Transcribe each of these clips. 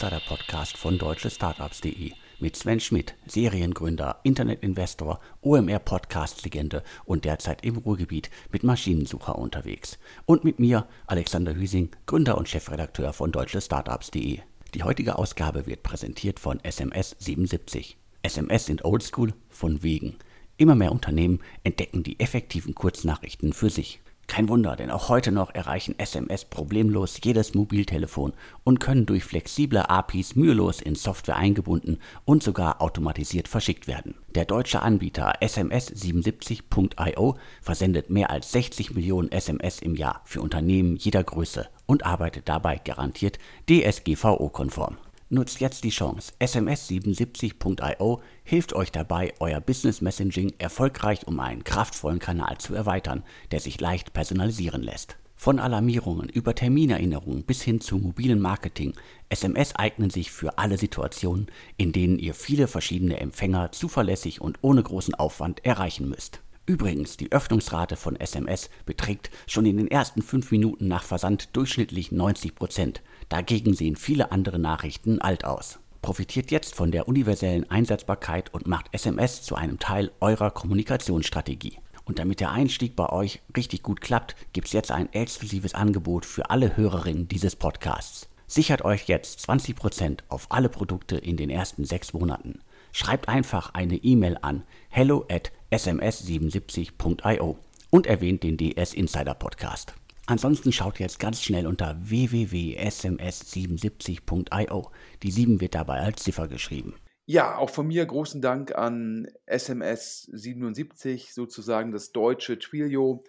Insider-Podcast von deutschestartups.de mit Sven Schmidt, Seriengründer, Internetinvestor, OMR-Podcast-Legende und derzeit im Ruhrgebiet mit Maschinensucher unterwegs. Und mit mir, Alexander Hüsing, Gründer und Chefredakteur von deutschestartups.de. Die heutige Ausgabe wird präsentiert von SMS 77. SMS sind oldschool von wegen. Immer mehr Unternehmen entdecken die effektiven Kurznachrichten für sich. Kein Wunder, denn auch heute noch erreichen SMS problemlos jedes Mobiltelefon und können durch flexible APIs mühelos in Software eingebunden und sogar automatisiert verschickt werden. Der deutsche Anbieter SMS77.io versendet mehr als 60 Millionen SMS im Jahr für Unternehmen jeder Größe und arbeitet dabei garantiert DSGVO-konform. Nutzt jetzt die Chance. SMS77.io hilft euch dabei, euer Business Messaging erfolgreich um einen kraftvollen Kanal zu erweitern, der sich leicht personalisieren lässt. Von Alarmierungen über Terminerinnerungen bis hin zu mobilen Marketing, SMS eignen sich für alle Situationen, in denen ihr viele verschiedene Empfänger zuverlässig und ohne großen Aufwand erreichen müsst. Übrigens, die Öffnungsrate von SMS beträgt schon in den ersten fünf Minuten nach Versand durchschnittlich 90 Prozent. Dagegen sehen viele andere Nachrichten alt aus. Profitiert jetzt von der universellen Einsetzbarkeit und macht SMS zu einem Teil eurer Kommunikationsstrategie. Und damit der Einstieg bei euch richtig gut klappt, gibt es jetzt ein exklusives Angebot für alle Hörerinnen dieses Podcasts. Sichert euch jetzt 20% auf alle Produkte in den ersten sechs Monaten. Schreibt einfach eine E-Mail an hello at sms77.io und erwähnt den DS Insider Podcast. Ansonsten schaut jetzt ganz schnell unter www.sms77.io. Die 7 wird dabei als Ziffer geschrieben. Ja, auch von mir großen Dank an SMS77, sozusagen das deutsche Twilio,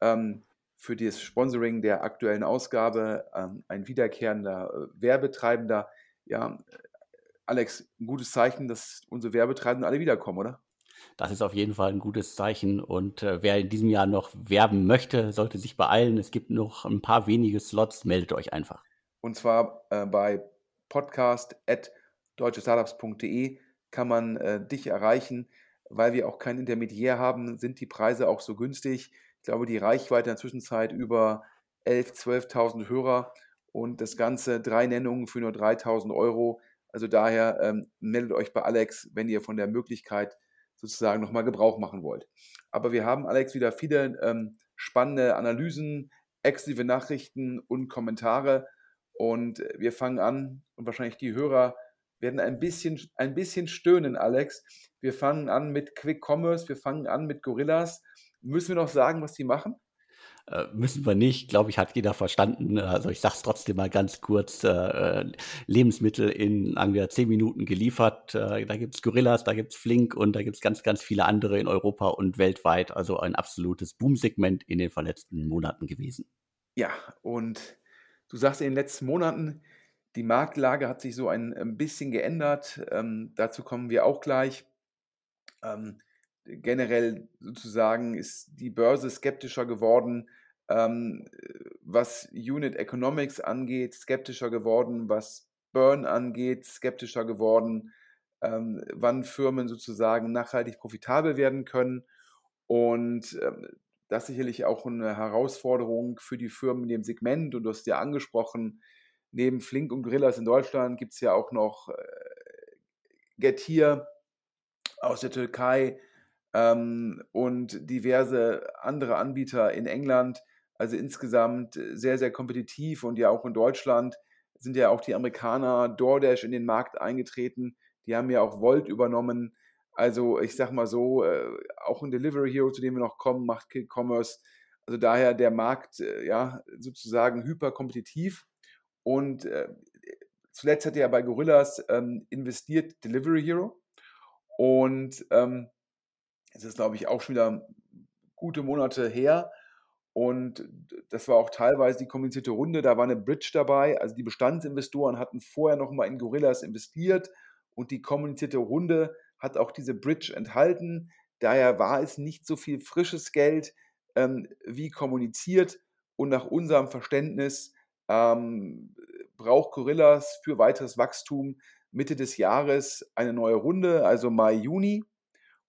ähm, für das Sponsoring der aktuellen Ausgabe. Ähm, ein wiederkehrender äh, Werbetreibender. Ja, Alex, ein gutes Zeichen, dass unsere Werbetreibenden alle wiederkommen, oder? Das ist auf jeden Fall ein gutes Zeichen. Und äh, wer in diesem Jahr noch werben möchte, sollte sich beeilen. Es gibt noch ein paar wenige Slots. Meldet euch einfach. Und zwar äh, bei podcast.deutschestartups.de kann man äh, dich erreichen. Weil wir auch kein Intermediär haben, sind die Preise auch so günstig. Ich glaube, die Reichweite in der Zwischenzeit über 11.000, 12.000 Hörer und das Ganze drei Nennungen für nur 3.000 Euro. Also daher ähm, meldet euch bei Alex, wenn ihr von der Möglichkeit sozusagen nochmal Gebrauch machen wollt. Aber wir haben, Alex, wieder viele ähm, spannende Analysen, exklusive Nachrichten und Kommentare. Und wir fangen an und wahrscheinlich die Hörer werden ein bisschen, ein bisschen stöhnen, Alex. Wir fangen an mit Quick Commerce, wir fangen an mit Gorillas. Müssen wir noch sagen, was die machen? Äh, müssen wir nicht, glaube ich, hat jeder verstanden. Also ich sage es trotzdem mal ganz kurz, äh, Lebensmittel in wir, zehn Minuten geliefert. Äh, da gibt es Gorillas, da gibt es Flink und da gibt es ganz, ganz viele andere in Europa und weltweit. Also ein absolutes Boomsegment in den verletzten Monaten gewesen. Ja, und du sagst in den letzten Monaten, die Marktlage hat sich so ein, ein bisschen geändert. Ähm, dazu kommen wir auch gleich. Ähm, generell sozusagen ist die Börse skeptischer geworden, ähm, was Unit Economics angeht, skeptischer geworden, was Burn angeht, skeptischer geworden, ähm, wann Firmen sozusagen nachhaltig profitabel werden können. Und ähm, das ist sicherlich auch eine Herausforderung für die Firmen in dem Segment. Und du hast ja angesprochen, neben Flink und Gorillas in Deutschland gibt es ja auch noch äh, Getir aus der Türkei, ähm, und diverse andere Anbieter in England. Also insgesamt sehr, sehr kompetitiv und ja auch in Deutschland sind ja auch die Amerikaner DoorDash in den Markt eingetreten. Die haben ja auch Volt übernommen. Also ich sag mal so, äh, auch ein Delivery Hero, zu dem wir noch kommen, macht Kick-Commerce. Also daher der Markt äh, ja sozusagen hyperkompetitiv. Und äh, zuletzt hat er bei Gorillas ähm, investiert Delivery Hero. Und ähm, es ist, glaube ich, auch schon wieder gute Monate her. Und das war auch teilweise die kommunizierte Runde. Da war eine Bridge dabei. Also die Bestandsinvestoren hatten vorher nochmal in Gorillas investiert und die kommunizierte Runde hat auch diese Bridge enthalten. Daher war es nicht so viel frisches Geld ähm, wie kommuniziert. Und nach unserem Verständnis ähm, braucht Gorillas für weiteres Wachstum Mitte des Jahres eine neue Runde, also Mai, Juni.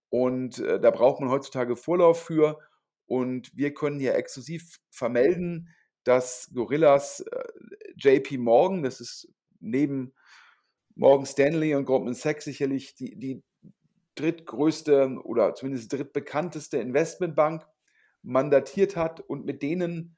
Und äh, da braucht man heutzutage Vorlauf für. Und wir können hier exklusiv vermelden, dass Gorillas äh, JP Morgan, das ist neben Morgan Stanley und Goldman Sachs sicherlich die, die drittgrößte oder zumindest drittbekannteste Investmentbank mandatiert hat und mit denen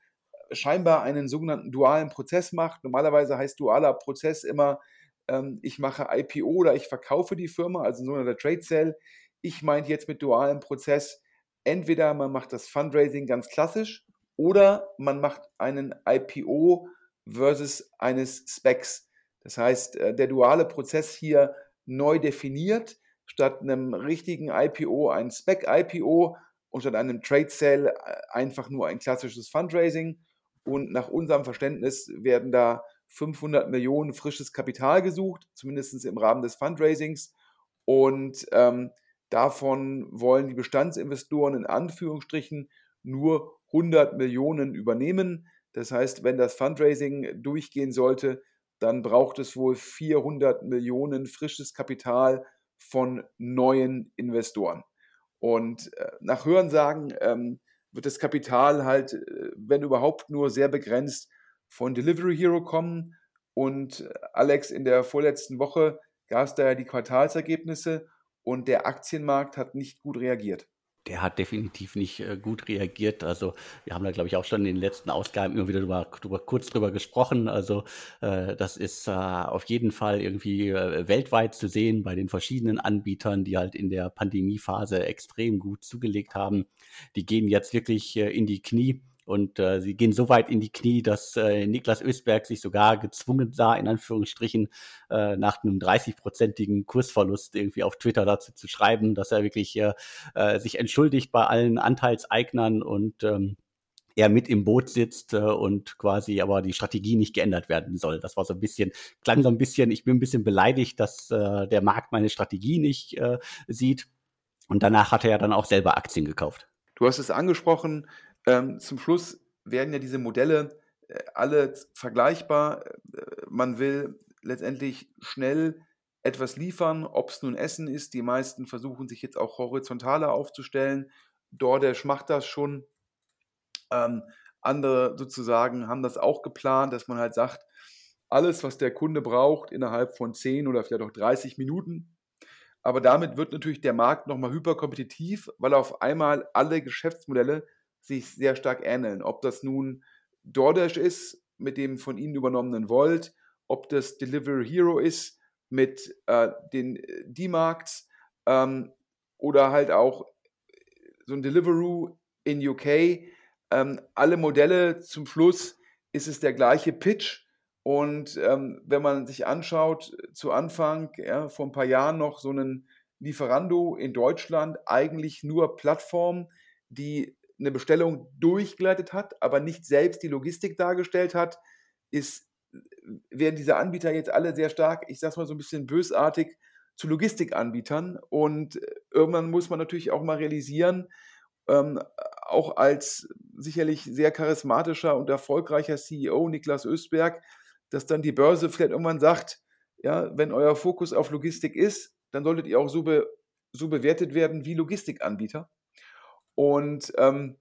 scheinbar einen sogenannten dualen Prozess macht. Normalerweise heißt dualer Prozess immer, ähm, ich mache IPO oder ich verkaufe die Firma, also ein sogenannter Trade Sale. Ich meine jetzt mit dualem Prozess, entweder man macht das Fundraising ganz klassisch oder man macht einen IPO versus eines Specs. Das heißt, äh, der duale Prozess hier neu definiert, statt einem richtigen IPO ein Spec-IPO und statt einem Trade Sale äh, einfach nur ein klassisches Fundraising. Und nach unserem Verständnis werden da 500 Millionen frisches Kapital gesucht, zumindest im Rahmen des Fundraisings. Und ähm, davon wollen die Bestandsinvestoren in Anführungsstrichen nur 100 Millionen übernehmen. Das heißt, wenn das Fundraising durchgehen sollte, dann braucht es wohl 400 Millionen frisches Kapital von neuen Investoren. Und äh, nach Hörensagen ähm, wird das Kapital halt, äh, wenn überhaupt, nur sehr begrenzt von Delivery Hero kommen. Und äh, Alex, in der vorletzten Woche gab es da ja die Quartalsergebnisse und der Aktienmarkt hat nicht gut reagiert der hat definitiv nicht äh, gut reagiert. Also wir haben da, glaube ich, auch schon in den letzten Ausgaben immer wieder drüber, drüber kurz drüber gesprochen. Also äh, das ist äh, auf jeden Fall irgendwie äh, weltweit zu sehen bei den verschiedenen Anbietern, die halt in der Pandemiephase extrem gut zugelegt haben. Die gehen jetzt wirklich äh, in die Knie. Und äh, sie gehen so weit in die Knie, dass äh, Niklas Ösberg sich sogar gezwungen sah, in Anführungsstrichen, äh, nach einem 30-prozentigen Kursverlust irgendwie auf Twitter dazu zu schreiben, dass er wirklich äh, äh, sich entschuldigt bei allen Anteilseignern und ähm, er mit im Boot sitzt äh, und quasi aber die Strategie nicht geändert werden soll. Das war so ein bisschen, klang so ein bisschen, ich bin ein bisschen beleidigt, dass äh, der Markt meine Strategie nicht äh, sieht. Und danach hat er ja dann auch selber Aktien gekauft. Du hast es angesprochen, ähm, zum Schluss werden ja diese Modelle äh, alle vergleichbar. Äh, man will letztendlich schnell etwas liefern, ob es nun Essen ist. Die meisten versuchen sich jetzt auch horizontaler aufzustellen. DoorDash macht das schon. Ähm, andere sozusagen haben das auch geplant, dass man halt sagt, alles, was der Kunde braucht, innerhalb von 10 oder vielleicht auch 30 Minuten. Aber damit wird natürlich der Markt nochmal hyperkompetitiv, weil auf einmal alle Geschäftsmodelle sich sehr stark ähneln. Ob das nun DoorDash ist mit dem von ihnen übernommenen Volt, ob das Delivery Hero ist mit äh, den äh, D-Marks ähm, oder halt auch so ein Deliveroo in UK. Ähm, alle Modelle zum Schluss ist es der gleiche Pitch. Und ähm, wenn man sich anschaut, zu Anfang, ja, vor ein paar Jahren noch so einen Lieferando in Deutschland, eigentlich nur Plattform, die eine Bestellung durchgeleitet hat, aber nicht selbst die Logistik dargestellt hat, ist, werden diese Anbieter jetzt alle sehr stark, ich sag's mal so ein bisschen bösartig, zu Logistikanbietern. Und irgendwann muss man natürlich auch mal realisieren, ähm, auch als sicherlich sehr charismatischer und erfolgreicher CEO Niklas Östberg, dass dann die Börse vielleicht irgendwann sagt, ja, wenn euer Fokus auf Logistik ist, dann solltet ihr auch so, be, so bewertet werden wie Logistikanbieter. Und ähm,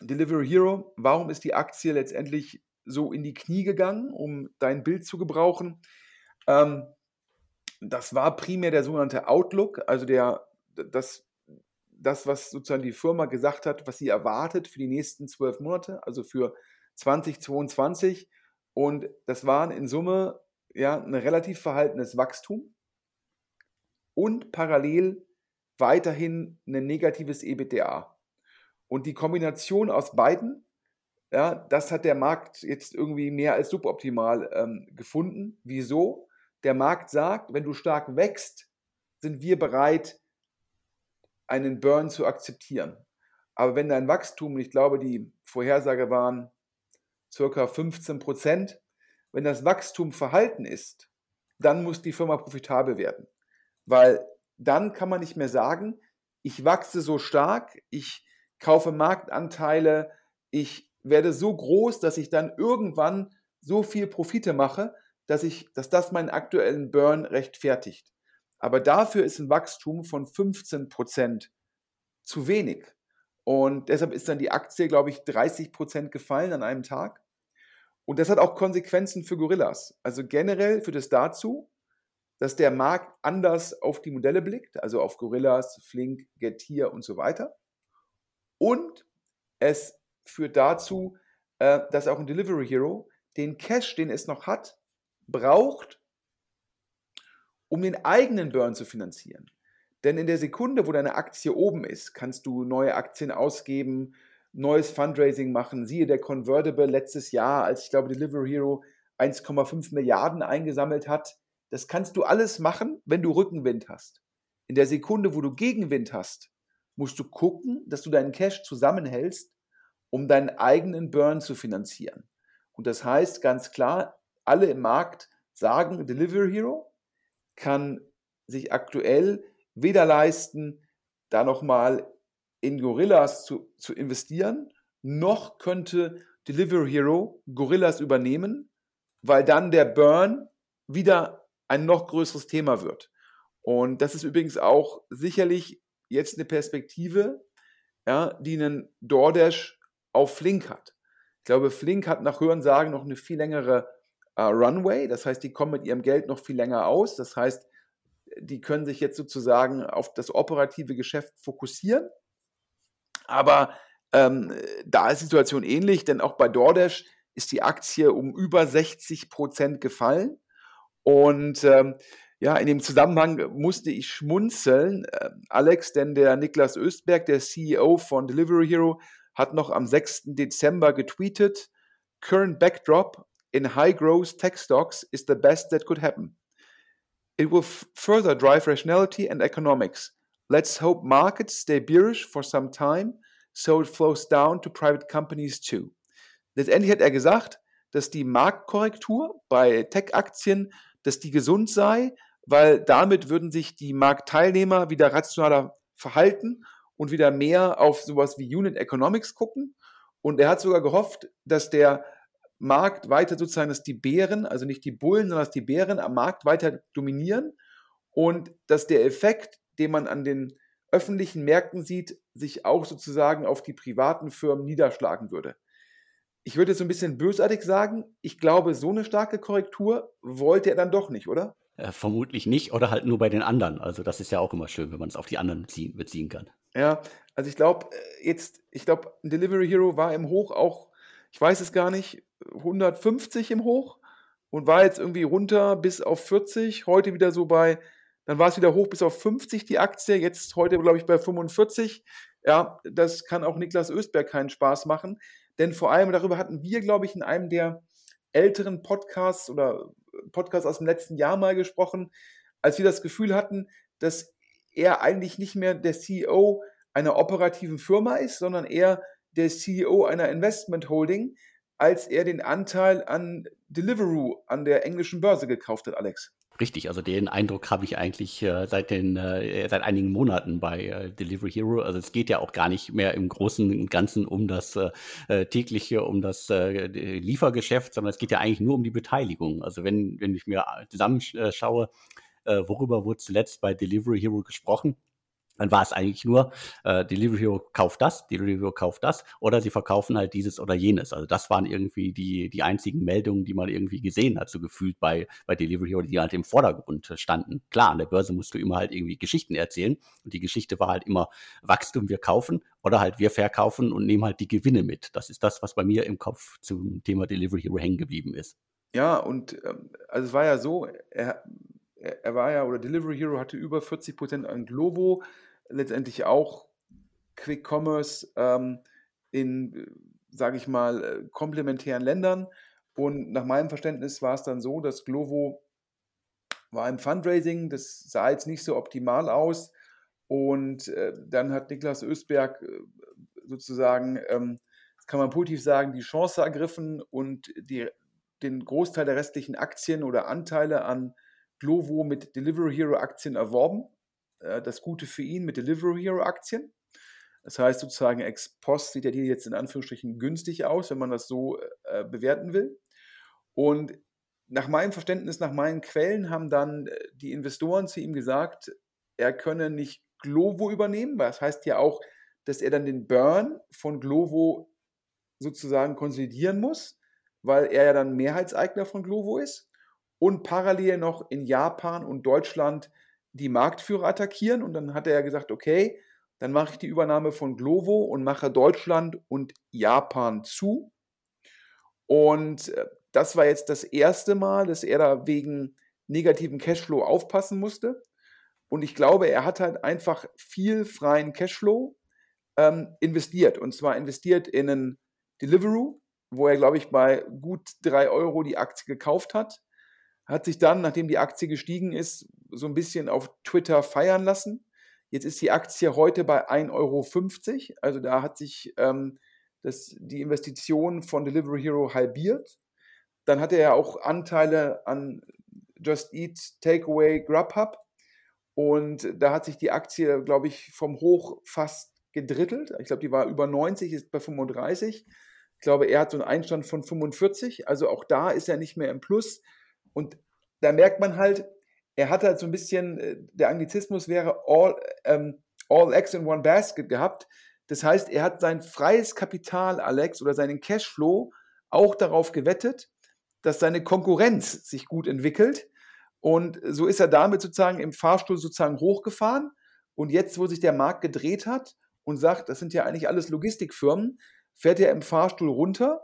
Delivery Hero, warum ist die Aktie letztendlich so in die Knie gegangen, um dein Bild zu gebrauchen? Ähm, das war primär der sogenannte Outlook, also der, das, das, was sozusagen die Firma gesagt hat, was sie erwartet für die nächsten zwölf Monate, also für 2022. Und das waren in Summe ja ein relativ verhaltenes Wachstum und parallel weiterhin ein negatives EBITDA. Und die Kombination aus beiden, ja, das hat der Markt jetzt irgendwie mehr als suboptimal ähm, gefunden. Wieso? Der Markt sagt, wenn du stark wächst, sind wir bereit, einen Burn zu akzeptieren. Aber wenn dein Wachstum, ich glaube, die Vorhersage waren circa 15 Prozent, wenn das Wachstum verhalten ist, dann muss die Firma profitabel werden. Weil dann kann man nicht mehr sagen, ich wachse so stark, ich kaufe Marktanteile, ich werde so groß, dass ich dann irgendwann so viel Profite mache, dass, ich, dass das meinen aktuellen Burn rechtfertigt. Aber dafür ist ein Wachstum von 15 Prozent zu wenig. Und deshalb ist dann die Aktie, glaube ich, 30 Prozent gefallen an einem Tag. Und das hat auch Konsequenzen für Gorillas. Also generell führt es dazu, dass der Markt anders auf die Modelle blickt, also auf Gorillas, Flink, Getir und so weiter. Und es führt dazu, äh, dass auch ein Delivery Hero den Cash, den es noch hat, braucht, um den eigenen Burn zu finanzieren. Denn in der Sekunde, wo deine Aktie oben ist, kannst du neue Aktien ausgeben, neues Fundraising machen. Siehe der Convertible letztes Jahr, als ich glaube Delivery Hero 1,5 Milliarden eingesammelt hat. Das kannst du alles machen, wenn du Rückenwind hast. In der Sekunde, wo du Gegenwind hast, musst du gucken, dass du deinen Cash zusammenhältst, um deinen eigenen Burn zu finanzieren. Und das heißt ganz klar, alle im Markt sagen, Delivery Hero kann sich aktuell weder leisten, da nochmal in Gorillas zu, zu investieren, noch könnte Delivery Hero Gorillas übernehmen, weil dann der Burn wieder ein noch größeres Thema wird. Und das ist übrigens auch sicherlich jetzt eine Perspektive, ja, die einen DoorDash auf Flink hat. Ich glaube, Flink hat nach Hörensagen noch eine viel längere äh, Runway. Das heißt, die kommen mit ihrem Geld noch viel länger aus. Das heißt, die können sich jetzt sozusagen auf das operative Geschäft fokussieren. Aber ähm, da ist die Situation ähnlich, denn auch bei DoorDash ist die Aktie um über 60 Prozent gefallen. Und ähm, ja, in dem Zusammenhang musste ich schmunzeln, äh, Alex, denn der Niklas Östberg, der CEO von Delivery Hero, hat noch am 6. Dezember getweetet, Current backdrop in high growth tech stocks is the best that could happen. It will further drive rationality and economics. Let's hope markets stay bearish for some time, so it flows down to private companies too. Letztendlich hat er gesagt, dass die Marktkorrektur bei Tech-Aktien, dass die gesund sei, weil damit würden sich die Marktteilnehmer wieder rationaler verhalten und wieder mehr auf sowas wie Unit Economics gucken. Und er hat sogar gehofft, dass der Markt weiter sozusagen, dass die Bären, also nicht die Bullen, sondern dass die Bären am Markt weiter dominieren und dass der Effekt, den man an den öffentlichen Märkten sieht, sich auch sozusagen auf die privaten Firmen niederschlagen würde. Ich würde so ein bisschen bösartig sagen, ich glaube, so eine starke Korrektur wollte er dann doch nicht, oder? Äh, vermutlich nicht oder halt nur bei den anderen. Also das ist ja auch immer schön, wenn man es auf die anderen beziehen, beziehen kann. Ja, also ich glaube, äh, jetzt, ich glaube, Delivery Hero war im Hoch auch, ich weiß es gar nicht, 150 im Hoch und war jetzt irgendwie runter bis auf 40. Heute wieder so bei, dann war es wieder hoch bis auf 50 die Aktie. Jetzt heute, glaube ich, bei 45. Ja, das kann auch Niklas Östberg keinen Spaß machen. Denn vor allem darüber hatten wir, glaube ich, in einem der älteren Podcasts oder Podcasts aus dem letzten Jahr mal gesprochen, als wir das Gefühl hatten, dass er eigentlich nicht mehr der CEO einer operativen Firma ist, sondern eher der CEO einer Investment Holding, als er den Anteil an Deliveroo an der englischen Börse gekauft hat, Alex. Richtig, also den Eindruck habe ich eigentlich äh, seit den äh, seit einigen Monaten bei äh, Delivery Hero. Also es geht ja auch gar nicht mehr im Großen und Ganzen um das äh, äh, tägliche, um das äh, Liefergeschäft, sondern es geht ja eigentlich nur um die Beteiligung. Also wenn wenn ich mir zusammenschaue, worüber wurde zuletzt bei Delivery Hero gesprochen? Dann war es eigentlich nur, äh, Delivery Hero kauft das, Delivery Hero kauft das, oder sie verkaufen halt dieses oder jenes. Also das waren irgendwie die, die einzigen Meldungen, die man irgendwie gesehen hat, so gefühlt bei, bei Delivery Hero, die halt im Vordergrund standen. Klar, an der Börse musst du immer halt irgendwie Geschichten erzählen und die Geschichte war halt immer Wachstum, wir kaufen oder halt wir verkaufen und nehmen halt die Gewinne mit. Das ist das, was bei mir im Kopf zum Thema Delivery Hero hängen geblieben ist. Ja, und ähm, also es war ja so, er, er war ja, oder Delivery Hero hatte über 40 Prozent an Glovo, letztendlich auch Quick Commerce ähm, in, sage ich mal, äh, komplementären Ländern. Und nach meinem Verständnis war es dann so, dass Glovo war im Fundraising, das sah jetzt nicht so optimal aus. Und äh, dann hat Niklas Östberg äh, sozusagen, ähm, das kann man positiv sagen, die Chance ergriffen und die, den Großteil der restlichen Aktien oder Anteile an Glovo mit Delivery Hero Aktien erworben. Äh, das Gute für ihn mit Delivery Hero Aktien. Das heißt sozusagen ex post sieht der Deal jetzt in Anführungsstrichen günstig aus, wenn man das so äh, bewerten will. Und nach meinem Verständnis, nach meinen Quellen haben dann äh, die Investoren zu ihm gesagt, er könne nicht Glovo übernehmen, weil das heißt ja auch, dass er dann den Burn von Glovo sozusagen konsolidieren muss, weil er ja dann Mehrheitseigner von Glovo ist. Und parallel noch in Japan und Deutschland die Marktführer attackieren. Und dann hat er ja gesagt, okay, dann mache ich die Übernahme von Glovo und mache Deutschland und Japan zu. Und äh, das war jetzt das erste Mal, dass er da wegen negativen Cashflow aufpassen musste. Und ich glaube, er hat halt einfach viel freien Cashflow ähm, investiert. Und zwar investiert in einen Deliveroo, wo er, glaube ich, bei gut drei Euro die Aktie gekauft hat. Hat sich dann, nachdem die Aktie gestiegen ist, so ein bisschen auf Twitter feiern lassen. Jetzt ist die Aktie heute bei 1,50 Euro. Also da hat sich ähm, das, die Investition von Delivery Hero halbiert. Dann hatte er auch Anteile an Just Eat, Takeaway, Grubhub. Und da hat sich die Aktie, glaube ich, vom Hoch fast gedrittelt. Ich glaube, die war über 90, ist bei 35. Ich glaube, er hat so einen Einstand von 45. Also auch da ist er nicht mehr im Plus. Und da merkt man halt, er hat halt so ein bisschen, äh, der Anglizismus wäre all, ähm, all eggs in one basket gehabt. Das heißt, er hat sein freies Kapital, Alex, oder seinen Cashflow auch darauf gewettet, dass seine Konkurrenz sich gut entwickelt. Und so ist er damit sozusagen im Fahrstuhl sozusagen hochgefahren. Und jetzt, wo sich der Markt gedreht hat und sagt, das sind ja eigentlich alles Logistikfirmen, fährt er im Fahrstuhl runter.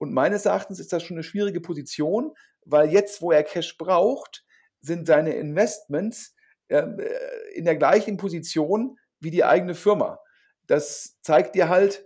Und meines Erachtens ist das schon eine schwierige Position, weil jetzt, wo er Cash braucht, sind seine Investments ähm, äh, in der gleichen Position wie die eigene Firma. Das zeigt dir halt,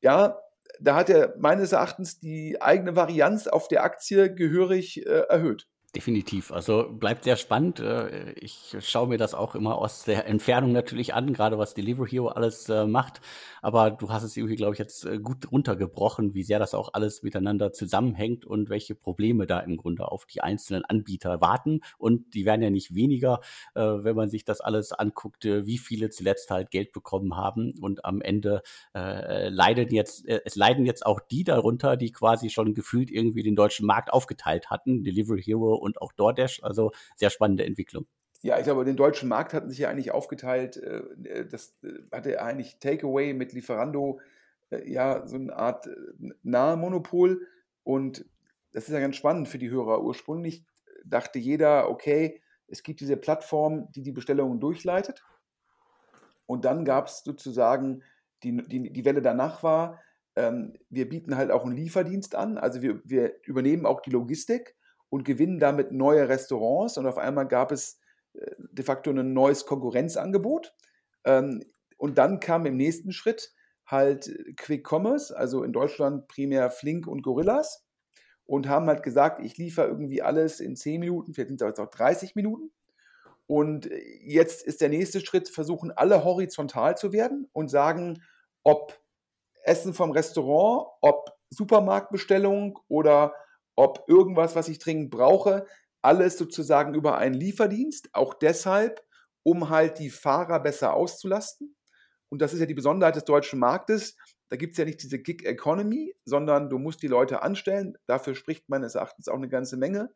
ja, da hat er meines Erachtens die eigene Varianz auf der Aktie gehörig äh, erhöht. Definitiv. Also bleibt sehr spannend. Äh, ich schaue mir das auch immer aus der Entfernung natürlich an, gerade was Delivery Hero alles äh, macht. Aber du hast es irgendwie, glaube ich, jetzt äh, gut runtergebrochen, wie sehr das auch alles miteinander zusammenhängt und welche Probleme da im Grunde auf die einzelnen Anbieter warten. Und die werden ja nicht weniger, wenn man sich das alles anguckt, wie viele zuletzt halt Geld bekommen haben. Und am Ende leiden jetzt, es leiden jetzt auch die darunter, die quasi schon gefühlt irgendwie den deutschen Markt aufgeteilt hatten. Delivery Hero und auch DoorDash. Also sehr spannende Entwicklung. Ja, ich glaube, den deutschen Markt hatten sich ja eigentlich aufgeteilt. Äh, äh, das äh, hatte eigentlich Takeaway mit Lieferando, ja, so eine Art nahe Monopol. Und das ist ja ganz spannend für die Hörer. Ursprünglich dachte jeder, okay, es gibt diese Plattform, die die Bestellungen durchleitet. Und dann gab es sozusagen, die, die, die Welle danach war, ähm, wir bieten halt auch einen Lieferdienst an. Also wir, wir übernehmen auch die Logistik und gewinnen damit neue Restaurants. Und auf einmal gab es äh, de facto ein neues Konkurrenzangebot. Ähm, und dann kam im nächsten Schritt halt Quick Commerce, also in Deutschland primär Flink und Gorillas und haben halt gesagt, ich liefere irgendwie alles in 10 Minuten, vielleicht sind es auch 30 Minuten. Und jetzt ist der nächste Schritt, versuchen alle horizontal zu werden und sagen, ob Essen vom Restaurant, ob Supermarktbestellung oder ob irgendwas, was ich dringend brauche, alles sozusagen über einen Lieferdienst, auch deshalb, um halt die Fahrer besser auszulasten. Und das ist ja die Besonderheit des deutschen Marktes. Da gibt es ja nicht diese Gig Economy, sondern du musst die Leute anstellen. Dafür spricht meines Erachtens auch eine ganze Menge.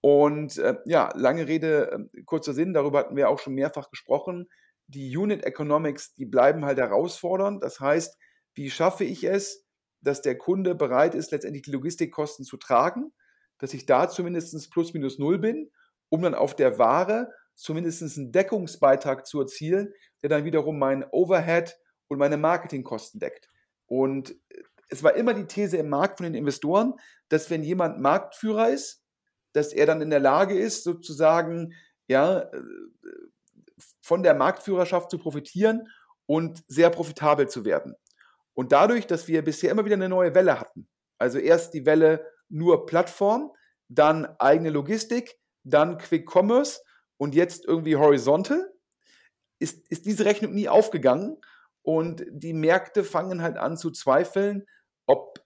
Und äh, ja, lange Rede, äh, kurzer Sinn, darüber hatten wir auch schon mehrfach gesprochen. Die Unit Economics, die bleiben halt herausfordernd. Das heißt, wie schaffe ich es, dass der Kunde bereit ist, letztendlich die Logistikkosten zu tragen, dass ich da zumindest plus minus null bin, um dann auf der Ware zumindest einen Deckungsbeitrag zu erzielen, der dann wiederum mein Overhead und meine Marketingkosten deckt. Und es war immer die These im Markt von den Investoren, dass wenn jemand Marktführer ist, dass er dann in der Lage ist, sozusagen ja, von der Marktführerschaft zu profitieren und sehr profitabel zu werden. Und dadurch, dass wir bisher immer wieder eine neue Welle hatten, also erst die Welle nur Plattform, dann eigene Logistik, dann Quick Commerce und jetzt irgendwie Horizontal, ist, ist diese Rechnung nie aufgegangen und die Märkte fangen halt an zu zweifeln, ob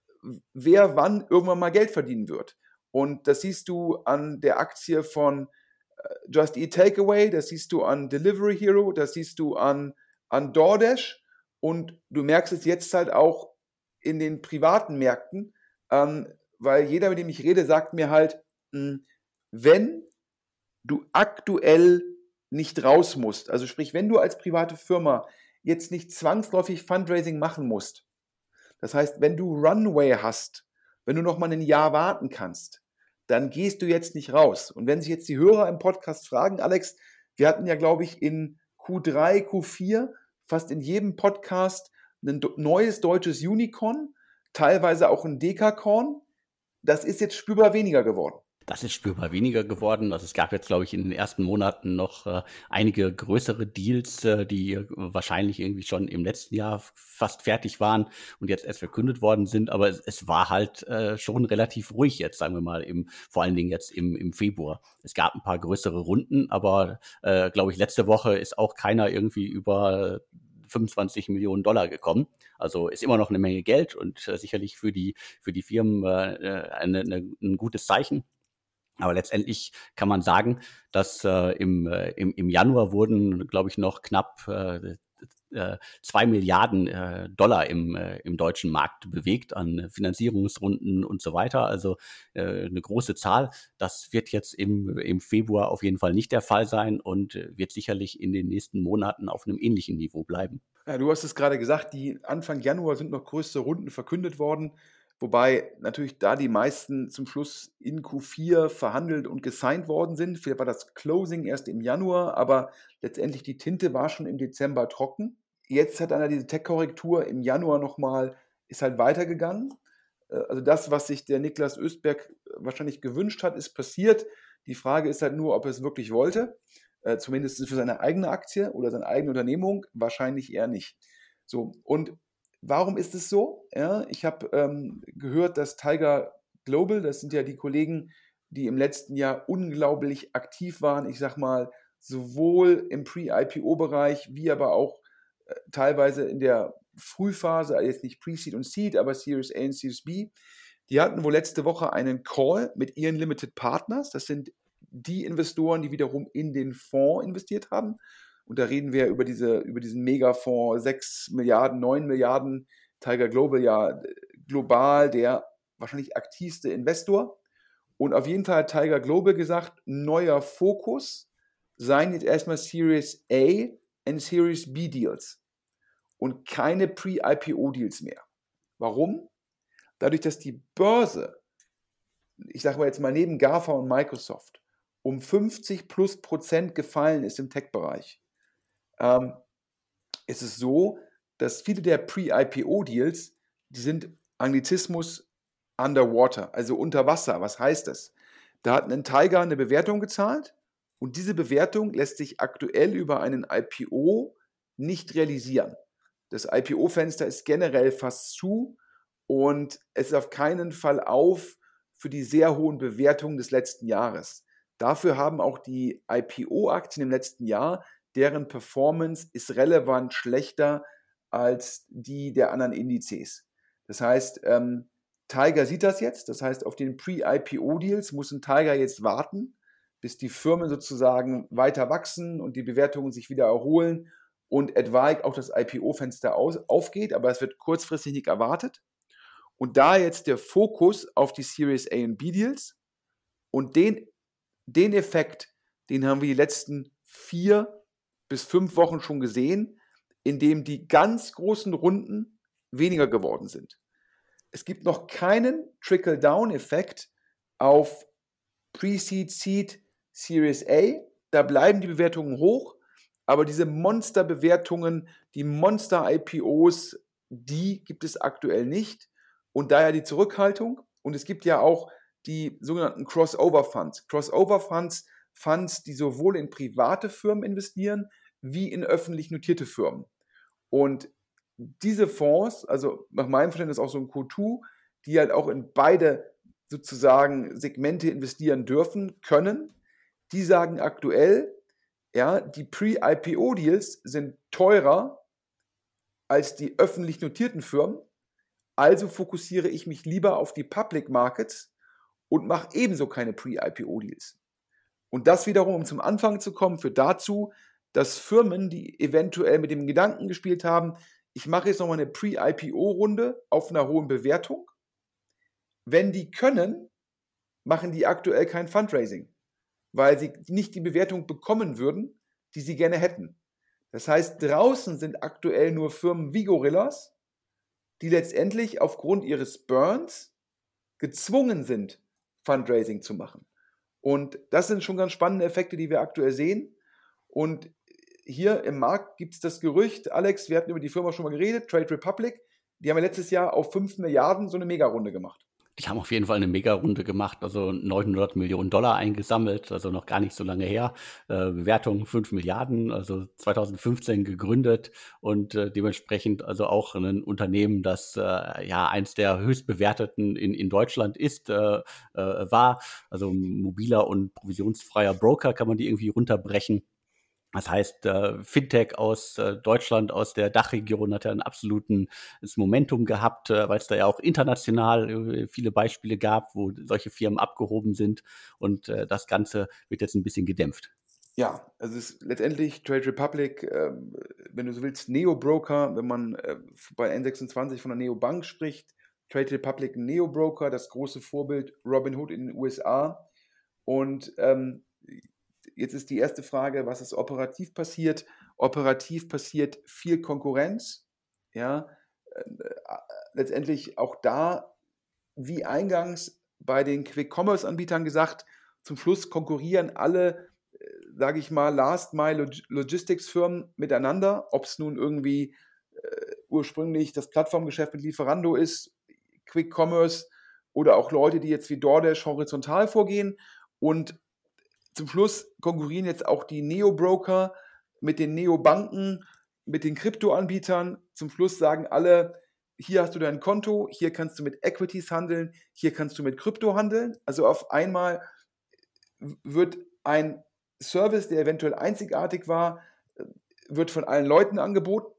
wer wann irgendwann mal Geld verdienen wird. Und das siehst du an der Aktie von äh, Just Eat Takeaway, das siehst du an Delivery Hero, das siehst du an, an DoorDash und du merkst es jetzt halt auch in den privaten Märkten, ähm, weil jeder, mit dem ich rede, sagt mir halt, mh, hm, wenn du aktuell nicht raus musst, also sprich, wenn du als private Firma jetzt nicht zwangsläufig Fundraising machen musst, das heißt, wenn du Runway hast, wenn du noch mal ein Jahr warten kannst, dann gehst du jetzt nicht raus. Und wenn sich jetzt die Hörer im Podcast fragen, Alex, wir hatten ja, glaube ich, in Q3, Q4 fast in jedem Podcast ein neues deutsches Unicorn, teilweise auch ein Dekakorn. Das ist jetzt spürbar weniger geworden. Das ist spürbar weniger geworden. Also es gab jetzt, glaube ich, in den ersten Monaten noch äh, einige größere Deals, äh, die wahrscheinlich irgendwie schon im letzten Jahr fast fertig waren und jetzt erst verkündet worden sind. Aber es, es war halt äh, schon relativ ruhig jetzt, sagen wir mal, im, vor allen Dingen jetzt im, im Februar. Es gab ein paar größere Runden, aber äh, glaube ich, letzte Woche ist auch keiner irgendwie über 25 Millionen Dollar gekommen. Also ist immer noch eine Menge Geld und äh, sicherlich für die, für die Firmen äh, äh eine, eine, ein gutes Zeichen. Aber letztendlich kann man sagen, dass äh, im, äh, im, im Januar wurden, glaube ich, noch knapp äh, äh, zwei Milliarden äh, Dollar im, äh, im deutschen Markt bewegt an Finanzierungsrunden und so weiter. Also äh, eine große Zahl. Das wird jetzt im, im Februar auf jeden Fall nicht der Fall sein und wird sicherlich in den nächsten Monaten auf einem ähnlichen Niveau bleiben. Ja, du hast es gerade gesagt, die Anfang Januar sind noch größere Runden verkündet worden. Wobei natürlich da die meisten zum Schluss in Q4 verhandelt und gesigned worden sind. Vielleicht war das Closing erst im Januar, aber letztendlich die Tinte war schon im Dezember trocken. Jetzt hat einer diese Tech-Korrektur im Januar nochmal, ist halt weitergegangen. Äh, also das, was sich der Niklas Östberg wahrscheinlich gewünscht hat, ist passiert. Die Frage ist halt nur, ob er es wirklich wollte. Äh, zumindest für seine eigene Aktie oder seine eigene Unternehmung. Wahrscheinlich eher nicht. So, und Warum ist es so? Ja, ich habe ähm, gehört, dass Tiger Global, das sind ja die Kollegen, die im letzten Jahr unglaublich aktiv waren, ich sag mal, sowohl im Pre-IPO-Bereich wie aber auch äh, teilweise in der Frühphase, also jetzt nicht Pre-Seed und Seed, aber Series A und Series B. Die hatten wohl letzte Woche einen Call mit ihren Limited Partners. Das sind die Investoren, die wiederum in den Fonds investiert haben. Und da reden wir über, diese, über diesen Megafonds, 6 Milliarden, 9 Milliarden, Tiger Global ja global der wahrscheinlich aktivste Investor. Und auf jeden Fall hat Tiger Global gesagt, neuer Fokus seien jetzt erstmal Series A und Series B Deals und keine Pre-IPO Deals mehr. Warum? Dadurch, dass die Börse, ich sage mal jetzt mal neben GAFA und Microsoft, um 50 plus Prozent gefallen ist im Tech-Bereich, ähm, ist es so, dass viele der Pre-IPO-Deals, die sind Anglizismus underwater, also unter Wasser. Was heißt das? Da hat ein Tiger eine Bewertung gezahlt und diese Bewertung lässt sich aktuell über einen IPO nicht realisieren. Das IPO-Fenster ist generell fast zu und es ist auf keinen Fall auf für die sehr hohen Bewertungen des letzten Jahres. Dafür haben auch die IPO-Aktien im letzten Jahr deren Performance ist relevant schlechter als die der anderen Indizes. Das heißt, ähm, Tiger sieht das jetzt. Das heißt, auf den Pre-IPO-Deals muss ein Tiger jetzt warten, bis die Firmen sozusagen weiter wachsen und die Bewertungen sich wieder erholen und etwaig auch das IPO-Fenster aufgeht. Aber es wird kurzfristig nicht erwartet. Und da jetzt der Fokus auf die Series A und B-Deals und den, den Effekt, den haben wir die letzten vier bis fünf Wochen schon gesehen, in dem die ganz großen Runden weniger geworden sind. Es gibt noch keinen Trickle-Down-Effekt auf Pre-Seed, Seed, Series A. Da bleiben die Bewertungen hoch, aber diese Monster-Bewertungen, die Monster-IPOs, die gibt es aktuell nicht. Und daher die Zurückhaltung. Und es gibt ja auch die sogenannten Crossover-Funds. Crossover-Funds Funds, die sowohl in private Firmen investieren, wie in öffentlich notierte Firmen. Und diese Fonds, also nach meinem Verständnis auch so ein Q2, die halt auch in beide sozusagen Segmente investieren dürfen, können, die sagen aktuell, ja, die Pre-IPO-Deals sind teurer als die öffentlich notierten Firmen. Also fokussiere ich mich lieber auf die Public Markets und mache ebenso keine Pre-IPO-Deals. Und das wiederum, um zum Anfang zu kommen, führt dazu, dass Firmen, die eventuell mit dem Gedanken gespielt haben, ich mache jetzt nochmal eine Pre-IPO-Runde auf einer hohen Bewertung, wenn die können, machen die aktuell kein Fundraising, weil sie nicht die Bewertung bekommen würden, die sie gerne hätten. Das heißt, draußen sind aktuell nur Firmen wie Gorillas, die letztendlich aufgrund ihres Burns gezwungen sind, Fundraising zu machen. Und das sind schon ganz spannende Effekte, die wir aktuell sehen. Und hier im Markt gibt es das Gerücht, Alex, wir hatten über die Firma schon mal geredet, Trade Republic, die haben ja letztes Jahr auf 5 Milliarden so eine Megarunde gemacht. Die haben auf jeden Fall eine Mega-Runde gemacht, also 900 Millionen Dollar eingesammelt, also noch gar nicht so lange her. Äh, Bewertung 5 Milliarden, also 2015 gegründet und äh, dementsprechend also auch ein Unternehmen, das äh, ja eins der höchst bewerteten in, in Deutschland ist, äh, äh, war. Also mobiler und provisionsfreier Broker kann man die irgendwie runterbrechen. Das heißt, äh, Fintech aus äh, Deutschland, aus der Dachregion hat ja ein absolutes Momentum gehabt, äh, weil es da ja auch international äh, viele Beispiele gab, wo solche Firmen abgehoben sind. Und äh, das Ganze wird jetzt ein bisschen gedämpft. Ja, also es ist letztendlich Trade Republic, ähm, wenn du so willst, Neo-Broker, wenn man äh, bei N26 von der Neo-Bank spricht, Trade Republic Neo-Broker, das große Vorbild Robinhood in den USA. Und ähm, Jetzt ist die erste Frage, was ist operativ passiert? Operativ passiert viel Konkurrenz. Ja, äh, letztendlich auch da, wie eingangs bei den Quick-Commerce-Anbietern gesagt, zum Schluss konkurrieren alle, äh, sage ich mal, Last-Mile-Logistics-Firmen miteinander, ob es nun irgendwie äh, ursprünglich das Plattformgeschäft mit Lieferando ist, Quick-Commerce oder auch Leute, die jetzt wie DoorDash horizontal vorgehen. Und zum Schluss konkurrieren jetzt auch die Neo-Broker mit den Neo-Banken, mit den Krypto-Anbietern. Zum Schluss sagen alle, hier hast du dein Konto, hier kannst du mit Equities handeln, hier kannst du mit Krypto handeln. Also auf einmal wird ein Service, der eventuell einzigartig war, wird von allen Leuten angeboten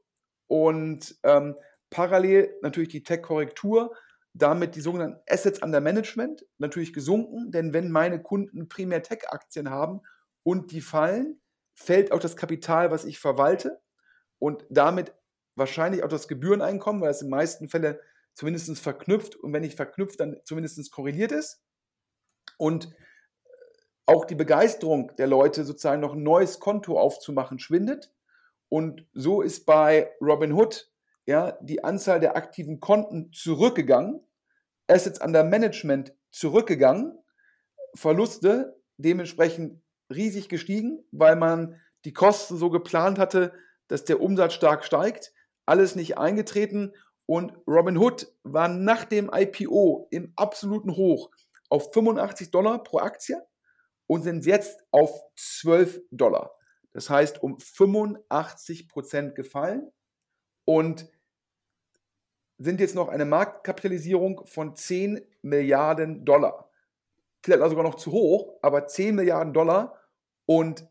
und ähm, parallel natürlich die Tech-Korrektur damit die sogenannten Assets under Management natürlich gesunken, denn wenn meine Kunden primär Tech-Aktien haben und die fallen, fällt auch das Kapital, was ich verwalte und damit wahrscheinlich auch das Gebühreneinkommen, weil es in den meisten Fällen zumindest verknüpft und wenn nicht verknüpft, dann zumindest korreliert ist. Und auch die Begeisterung der Leute, sozusagen noch ein neues Konto aufzumachen, schwindet. Und so ist bei Robinhood ja, die Anzahl der aktiven Konten zurückgegangen, Assets under Management zurückgegangen, Verluste dementsprechend riesig gestiegen, weil man die Kosten so geplant hatte, dass der Umsatz stark steigt, alles nicht eingetreten und Robinhood war nach dem IPO im absoluten Hoch auf 85 Dollar pro Aktie und sind jetzt auf 12 Dollar. Das heißt um 85 Prozent gefallen und sind jetzt noch eine Marktkapitalisierung von 10 Milliarden Dollar. Vielleicht sogar noch zu hoch, aber 10 Milliarden Dollar und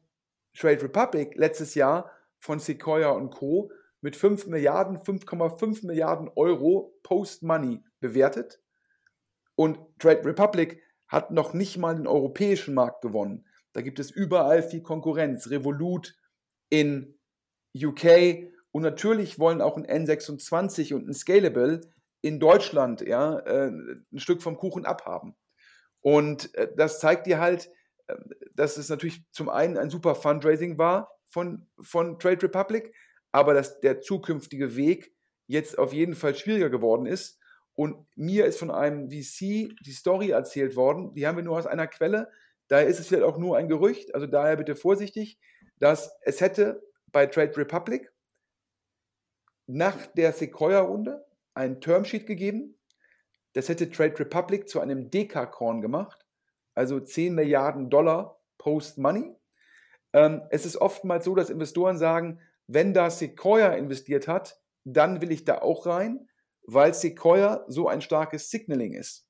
Trade Republic letztes Jahr von Sequoia und Co. mit 5 Milliarden, 5,5 Milliarden Euro Post-Money bewertet. Und Trade Republic hat noch nicht mal den europäischen Markt gewonnen. Da gibt es überall viel Konkurrenz. Revolut in UK, und natürlich wollen auch ein N26 und ein Scalable in Deutschland ja, äh, ein Stück vom Kuchen abhaben. Und äh, das zeigt dir halt, äh, dass es natürlich zum einen ein super Fundraising war von, von Trade Republic, aber dass der zukünftige Weg jetzt auf jeden Fall schwieriger geworden ist. Und mir ist von einem VC die Story erzählt worden, die haben wir nur aus einer Quelle, daher ist es vielleicht auch nur ein Gerücht, also daher bitte vorsichtig, dass es hätte bei Trade Republic nach der Sequoia-Runde ein Termsheet gegeben. Das hätte Trade Republic zu einem Dekakorn gemacht, also 10 Milliarden Dollar Post-Money. Ähm, es ist oftmals so, dass Investoren sagen, wenn da Sequoia investiert hat, dann will ich da auch rein, weil Sequoia so ein starkes Signaling ist.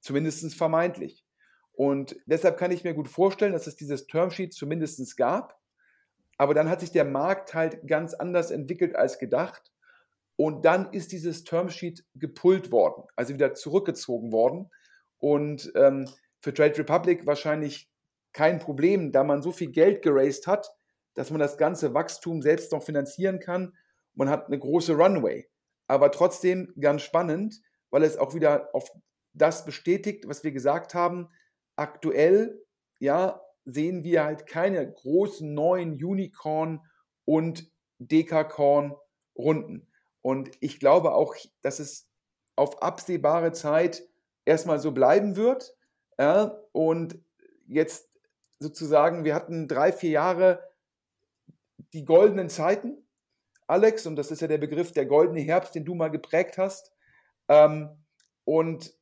Zumindest vermeintlich. Und deshalb kann ich mir gut vorstellen, dass es dieses Termsheet zumindest gab. Aber dann hat sich der Markt halt ganz anders entwickelt als gedacht. Und dann ist dieses Termsheet gepullt worden, also wieder zurückgezogen worden. Und ähm, für Trade Republic wahrscheinlich kein Problem, da man so viel Geld geraced hat, dass man das ganze Wachstum selbst noch finanzieren kann. Man hat eine große Runway. Aber trotzdem ganz spannend, weil es auch wieder auf das bestätigt, was wir gesagt haben. Aktuell, ja, sehen wir halt keine großen neuen Unicorn und Dekakorn Runden. Und ich glaube auch, dass es auf absehbare Zeit erstmal so bleiben wird. Ja, und jetzt sozusagen, wir hatten drei, vier Jahre die goldenen Zeiten, Alex, und das ist ja der Begriff der goldene Herbst, den du mal geprägt hast. Ähm, und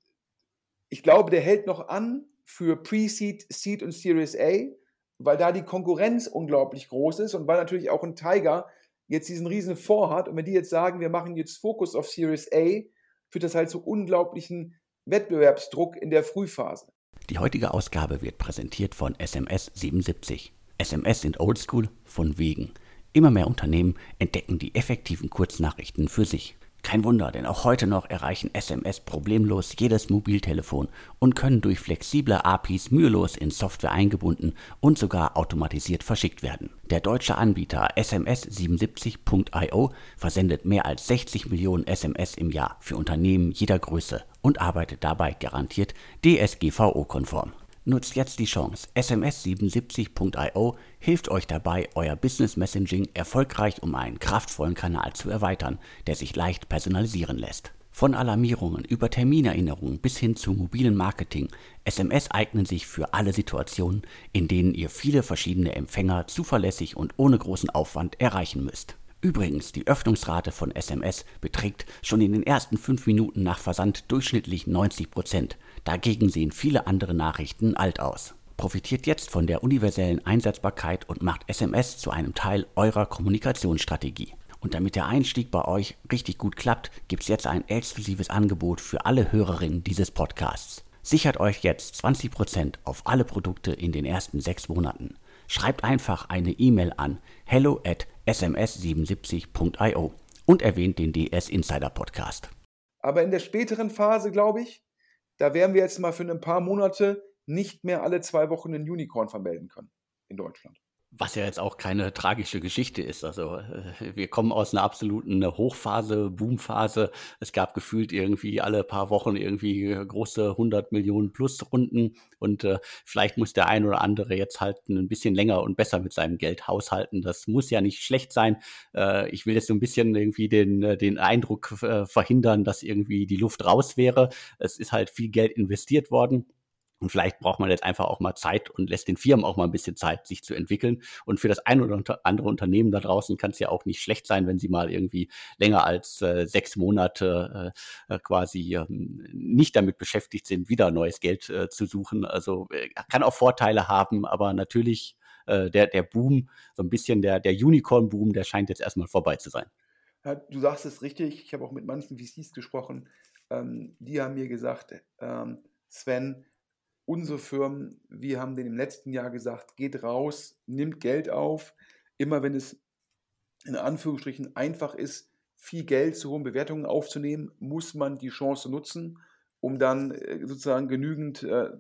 ich glaube, der hält noch an für Pre-Seed, Seed und Series A, weil da die Konkurrenz unglaublich groß ist und weil natürlich auch ein Tiger jetzt diesen riesen Fonds hat. Und wenn die jetzt sagen, wir machen jetzt Fokus auf Series A, führt das halt zu unglaublichen Wettbewerbsdruck in der Frühphase. Die heutige Ausgabe wird präsentiert von SMS 77. SMS sind oldschool von wegen. Immer mehr Unternehmen entdecken die effektiven Kurznachrichten für sich. Kein Wunder, denn auch heute noch erreichen SMS problemlos jedes Mobiltelefon und können durch flexible APIs mühelos in Software eingebunden und sogar automatisiert verschickt werden. Der deutsche Anbieter SMS77.io versendet mehr als 60 Millionen SMS im Jahr für Unternehmen jeder Größe und arbeitet dabei garantiert DSGVO-konform. Nutzt jetzt die Chance. SMS77.io hilft euch dabei, euer Business Messaging erfolgreich um einen kraftvollen Kanal zu erweitern, der sich leicht personalisieren lässt. Von Alarmierungen über Terminerinnerungen bis hin zu mobilen Marketing, SMS eignen sich für alle Situationen, in denen ihr viele verschiedene Empfänger zuverlässig und ohne großen Aufwand erreichen müsst. Übrigens, die Öffnungsrate von SMS beträgt schon in den ersten fünf Minuten nach Versand durchschnittlich 90 Prozent. Dagegen sehen viele andere Nachrichten alt aus. Profitiert jetzt von der universellen Einsetzbarkeit und macht SMS zu einem Teil eurer Kommunikationsstrategie. Und damit der Einstieg bei euch richtig gut klappt, gibt es jetzt ein exklusives Angebot für alle Hörerinnen dieses Podcasts. Sichert euch jetzt 20% auf alle Produkte in den ersten sechs Monaten. Schreibt einfach eine E-Mail an hello at sms77.io und erwähnt den DS Insider Podcast. Aber in der späteren Phase, glaube ich, da werden wir jetzt mal für ein paar Monate nicht mehr alle zwei Wochen einen Unicorn vermelden können in Deutschland. Was ja jetzt auch keine tragische Geschichte ist. Also äh, wir kommen aus einer absoluten Hochphase, Boomphase. Es gab gefühlt irgendwie alle paar Wochen irgendwie große 100 Millionen plus Runden und äh, vielleicht muss der ein oder andere jetzt halt ein bisschen länger und besser mit seinem Geld haushalten. Das muss ja nicht schlecht sein. Äh, ich will jetzt so ein bisschen irgendwie den, äh, den Eindruck äh, verhindern, dass irgendwie die Luft raus wäre. Es ist halt viel Geld investiert worden. Und vielleicht braucht man jetzt einfach auch mal Zeit und lässt den Firmen auch mal ein bisschen Zeit, sich zu entwickeln. Und für das ein oder andere Unternehmen da draußen kann es ja auch nicht schlecht sein, wenn sie mal irgendwie länger als äh, sechs Monate äh, äh quasi äh, nicht damit beschäftigt sind, wieder neues Geld äh, zu suchen. Also äh, kann auch Vorteile haben, aber natürlich äh, der, der Boom, so ein bisschen der, der Unicorn-Boom, der scheint jetzt erstmal vorbei zu sein. Ja, du sagst es richtig. Ich habe auch mit manchen VCs gesprochen. Ähm, die haben mir gesagt, ähm, Sven, unsere Firmen, wir haben denen im letzten Jahr gesagt, geht raus, nimmt Geld auf. Immer wenn es in Anführungsstrichen einfach ist, viel Geld zu hohen Bewertungen aufzunehmen, muss man die Chance nutzen, um dann äh, sozusagen genügend, äh,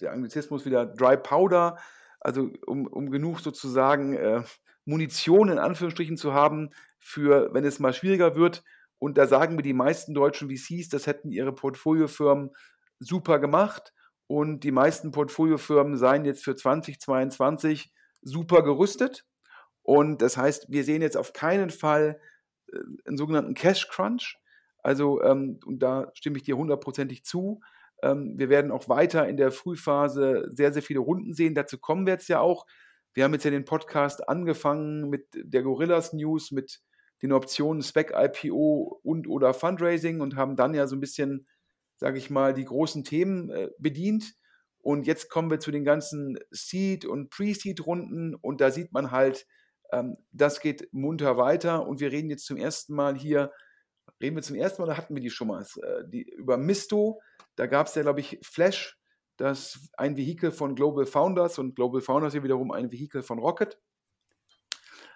der Anglizismus wieder Dry Powder, also um, um genug sozusagen äh, Munition in Anführungsstrichen zu haben, für wenn es mal schwieriger wird. Und da sagen mir die meisten deutschen VCs, das hätten ihre Portfoliofirmen super gemacht und die meisten Portfoliofirmen seien jetzt für 2022 super gerüstet. Und das heißt, wir sehen jetzt auf keinen Fall äh, einen sogenannten Cash Crunch. Also, ähm, und da stimme ich dir hundertprozentig zu. Ähm, wir werden auch weiter in der Frühphase sehr, sehr viele Runden sehen. Dazu kommen wir jetzt ja auch. Wir haben jetzt ja den Podcast angefangen mit der Gorillas News, mit den Optionen Spec IPO und oder Fundraising und haben dann ja so ein bisschen sage ich mal, die großen Themen äh, bedient. Und jetzt kommen wir zu den ganzen Seed- und Pre-Seed-Runden und da sieht man halt, ähm, das geht munter weiter und wir reden jetzt zum ersten Mal hier, reden wir zum ersten Mal, da hatten wir die schon mal, äh, die, über Misto, da gab es ja, glaube ich, Flash, das ein Vehikel von Global Founders und Global Founders hier wiederum ein Vehikel von Rocket.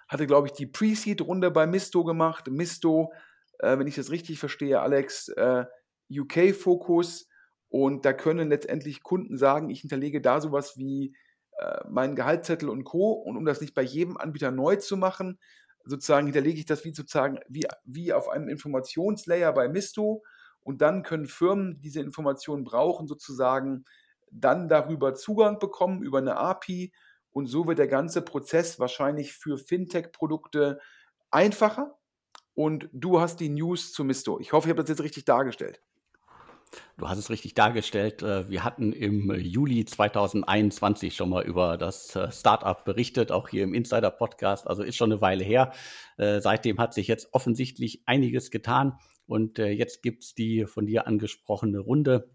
Hatte, glaube ich, die Pre-Seed-Runde bei Misto gemacht. Misto, äh, wenn ich das richtig verstehe, Alex, äh, UK-Fokus und da können letztendlich Kunden sagen, ich hinterlege da sowas wie äh, meinen Gehaltszettel und Co. Und um das nicht bei jedem Anbieter neu zu machen, sozusagen hinterlege ich das wie sozusagen wie, wie auf einem Informationslayer bei Misto und dann können Firmen, die diese Informationen brauchen, sozusagen dann darüber Zugang bekommen über eine API und so wird der ganze Prozess wahrscheinlich für Fintech-Produkte einfacher und du hast die News zu Misto. Ich hoffe, ich habe das jetzt richtig dargestellt. Du hast es richtig dargestellt. Äh, wir hatten im Juli 2021 schon mal über das äh, Startup berichtet, auch hier im Insider-Podcast. Also ist schon eine Weile her. Äh, seitdem hat sich jetzt offensichtlich einiges getan. Und jetzt gibt es die von dir angesprochene Runde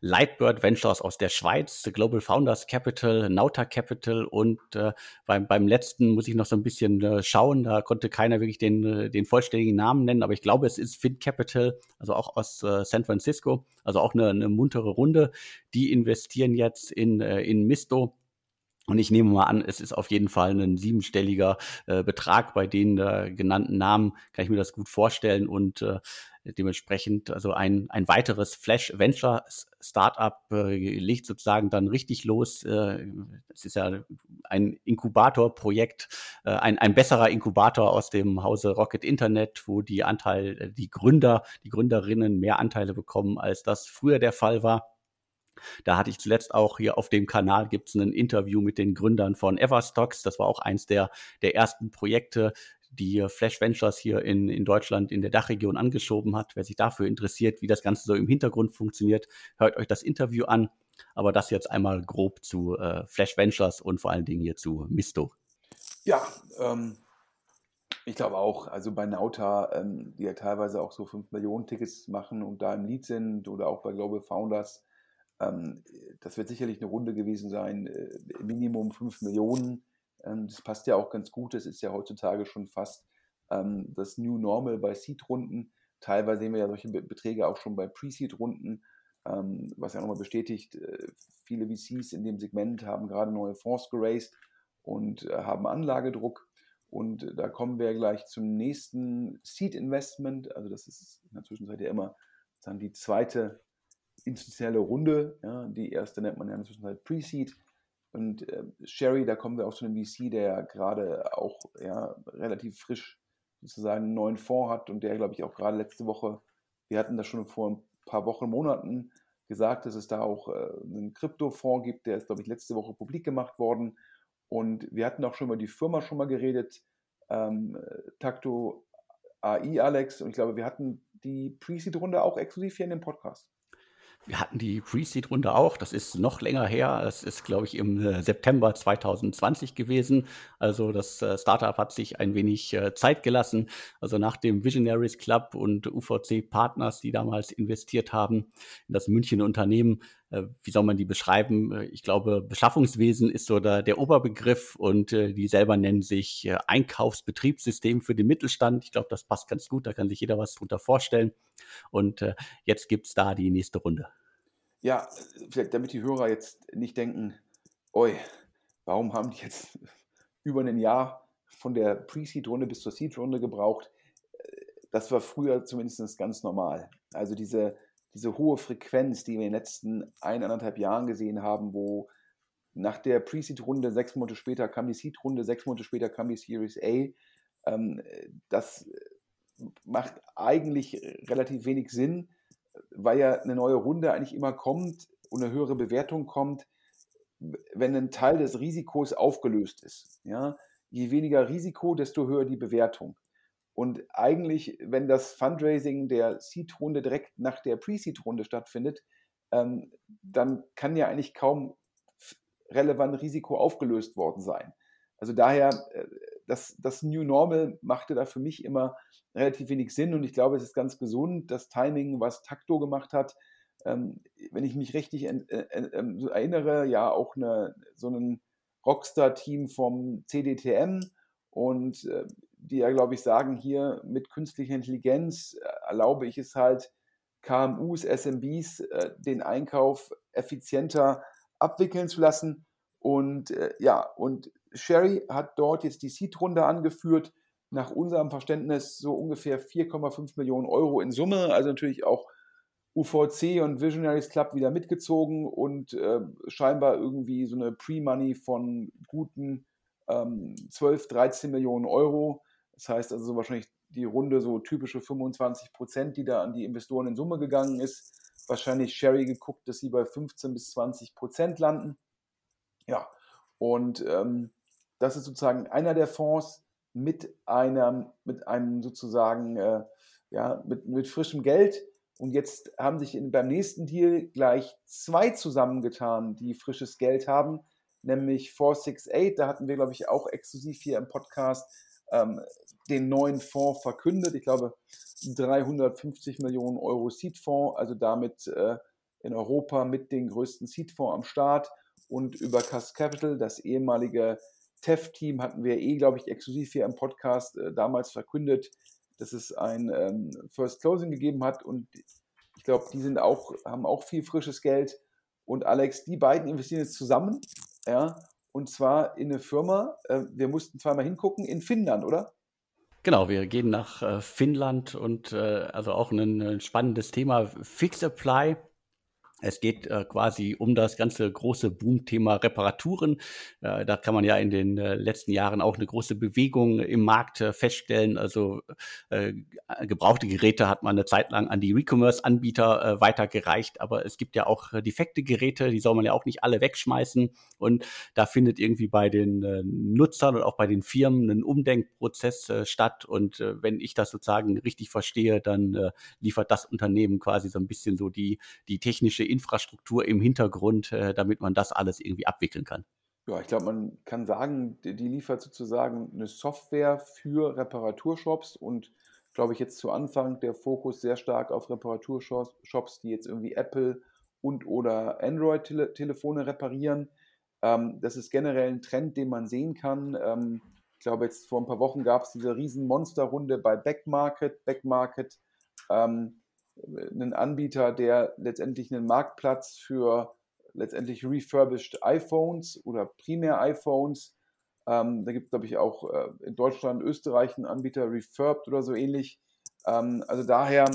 Lightbird Ventures aus der Schweiz, Global Founders Capital, Nauta Capital und äh, beim, beim letzten muss ich noch so ein bisschen äh, schauen, da konnte keiner wirklich den, äh, den vollständigen Namen nennen, aber ich glaube, es ist Fin Capital, also auch aus äh, San Francisco, also auch eine, eine muntere Runde. Die investieren jetzt in, äh, in Misto. Und ich nehme mal an, es ist auf jeden Fall ein siebenstelliger äh, Betrag bei den äh, genannten Namen, kann ich mir das gut vorstellen und äh, dementsprechend also ein, ein weiteres Flash Venture Startup äh, legt sozusagen dann richtig los. Äh, es ist ja ein Inkubatorprojekt, äh, ein, ein besserer Inkubator aus dem Hause Rocket Internet, wo die Anteil, äh, die Gründer, die Gründerinnen mehr Anteile bekommen, als das früher der Fall war. Da hatte ich zuletzt auch hier auf dem Kanal gibt es ein Interview mit den Gründern von Everstocks. Das war auch eins der, der ersten Projekte, die Flash Ventures hier in, in Deutschland in der Dachregion angeschoben hat. Wer sich dafür interessiert, wie das Ganze so im Hintergrund funktioniert, hört euch das Interview an. Aber das jetzt einmal grob zu äh, Flash Ventures und vor allen Dingen hier zu Misto. Ja, ähm, ich glaube auch, also bei Nauta, ähm, die ja teilweise auch so 5 Millionen Tickets machen und da im Lead sind oder auch bei Global Founders, ähm, das wird sicherlich eine Runde gewesen sein, äh, Minimum 5 Millionen. Ähm, das passt ja auch ganz gut. Das ist ja heutzutage schon fast ähm, das New Normal bei Seed-Runden. Teilweise sehen wir ja solche Beträge auch schon bei Pre-Seed-Runden, ähm, was ja nochmal bestätigt, äh, viele VCs in dem Segment haben gerade neue Fonds geraced und äh, haben Anlagedruck. Und da kommen wir gleich zum nächsten Seed-Investment. Also das ist in der Zwischenzeit ja immer dann die zweite institutionelle Runde. Ja, die erste nennt man ja in der Zwischenzeit Pre-Seed. Und äh, Sherry, da kommen wir auch zu einem VC, der gerade auch ja, relativ frisch sozusagen einen neuen Fonds hat und der, glaube ich, auch gerade letzte Woche, wir hatten das schon vor ein paar Wochen, Monaten gesagt, dass es da auch äh, einen Kryptofonds gibt, der ist, glaube ich, letzte Woche publik gemacht worden. Und wir hatten auch schon über die Firma schon mal geredet, ähm, Takto AI, Alex. Und ich glaube, wir hatten die Pre-Seed-Runde auch exklusiv hier in dem Podcast. Wir hatten die Pre-Seed-Runde auch. Das ist noch länger her. Das ist, glaube ich, im äh, September 2020 gewesen. Also das äh, Startup hat sich ein wenig äh, Zeit gelassen. Also nach dem Visionaries Club und UVC Partners, die damals investiert haben in das München Unternehmen, wie soll man die beschreiben? Ich glaube, Beschaffungswesen ist so der, der Oberbegriff und die selber nennen sich Einkaufsbetriebssystem für den Mittelstand. Ich glaube, das passt ganz gut. Da kann sich jeder was drunter vorstellen. Und jetzt gibt es da die nächste Runde. Ja, vielleicht damit die Hörer jetzt nicht denken, oi, warum haben die jetzt über ein Jahr von der Pre-Seed-Runde bis zur Seed-Runde gebraucht? Das war früher zumindest ganz normal. Also diese, diese hohe Frequenz, die wir in den letzten eineinhalb Jahren gesehen haben, wo nach der Pre-Seed-Runde sechs Monate später kam die Seed-Runde, sechs Monate später kam die Series A. Ähm, das macht eigentlich relativ wenig Sinn weil ja eine neue Runde eigentlich immer kommt und eine höhere Bewertung kommt, wenn ein Teil des Risikos aufgelöst ist. Ja? Je weniger Risiko, desto höher die Bewertung. Und eigentlich, wenn das Fundraising der Seed-Runde direkt nach der Pre-Seed-Runde stattfindet, ähm, dann kann ja eigentlich kaum relevant Risiko aufgelöst worden sein. Also daher, äh, das, das New Normal machte da für mich immer relativ wenig Sinn und ich glaube, es ist ganz gesund, das Timing, was Takto gemacht hat. Ähm, wenn ich mich richtig äh, äh, ähm, so erinnere, ja auch eine, so ein Rockstar-Team vom CDTM und äh, die ja, glaube ich, sagen, hier mit künstlicher Intelligenz äh, erlaube ich es halt, KMUs, SMBs äh, den Einkauf effizienter abwickeln zu lassen. Und äh, ja, und Sherry hat dort jetzt die Seed-Runde angeführt. Nach unserem Verständnis so ungefähr 4,5 Millionen Euro in Summe. Also natürlich auch UVC und Visionaries Club wieder mitgezogen und äh, scheinbar irgendwie so eine Pre-Money von guten ähm, 12, 13 Millionen Euro. Das heißt also so wahrscheinlich die Runde so typische 25 Prozent, die da an die Investoren in Summe gegangen ist. Wahrscheinlich Sherry geguckt, dass sie bei 15 bis 20 Prozent landen. Ja, und ähm, das ist sozusagen einer der Fonds mit einem, mit einem sozusagen, äh, ja, mit, mit frischem Geld. Und jetzt haben sich in, beim nächsten Deal gleich zwei zusammengetan, die frisches Geld haben, nämlich 468. Da hatten wir, glaube ich, auch exklusiv hier im Podcast ähm, den neuen Fonds verkündet. Ich glaube, 350 Millionen Euro Seed-Fonds, also damit äh, in Europa mit den größten Seed-Fonds am Start. Und über Cast Capital, das ehemalige TEF-Team, hatten wir eh, glaube ich, exklusiv hier im Podcast äh, damals verkündet, dass es ein ähm, First Closing gegeben hat. Und ich glaube, die sind auch, haben auch viel frisches Geld. Und Alex, die beiden investieren jetzt zusammen, ja, und zwar in eine Firma, äh, wir mussten zweimal hingucken, in Finnland, oder? Genau, wir gehen nach äh, Finnland und äh, also auch ein, ein spannendes Thema. Fix Apply es geht äh, quasi um das ganze große Boom-Thema Reparaturen. Äh, da kann man ja in den äh, letzten Jahren auch eine große Bewegung im Markt äh, feststellen. Also äh, gebrauchte Geräte hat man eine Zeit lang an die Recommerce-Anbieter äh, weitergereicht, aber es gibt ja auch defekte Geräte, die soll man ja auch nicht alle wegschmeißen. Und da findet irgendwie bei den Nutzern und auch bei den Firmen ein Umdenkprozess statt. Und wenn ich das sozusagen richtig verstehe, dann liefert das Unternehmen quasi so ein bisschen so die, die technische Infrastruktur im Hintergrund, äh, damit man das alles irgendwie abwickeln kann? Ja, ich glaube, man kann sagen, die, die liefert sozusagen eine Software für Reparaturshops und glaube ich jetzt zu Anfang der Fokus sehr stark auf Reparaturshops, die jetzt irgendwie Apple und oder Android-Telefone reparieren. Ähm, das ist generell ein Trend, den man sehen kann. Ähm, ich glaube, jetzt vor ein paar Wochen gab es diese riesen Monsterrunde bei Backmarket. Backmarket ähm, einen Anbieter, der letztendlich einen Marktplatz für letztendlich refurbished iPhones oder primär iPhones. Ähm, da gibt es, glaube ich, auch äh, in Deutschland, Österreich einen Anbieter, Refurbed oder so ähnlich. Ähm, also daher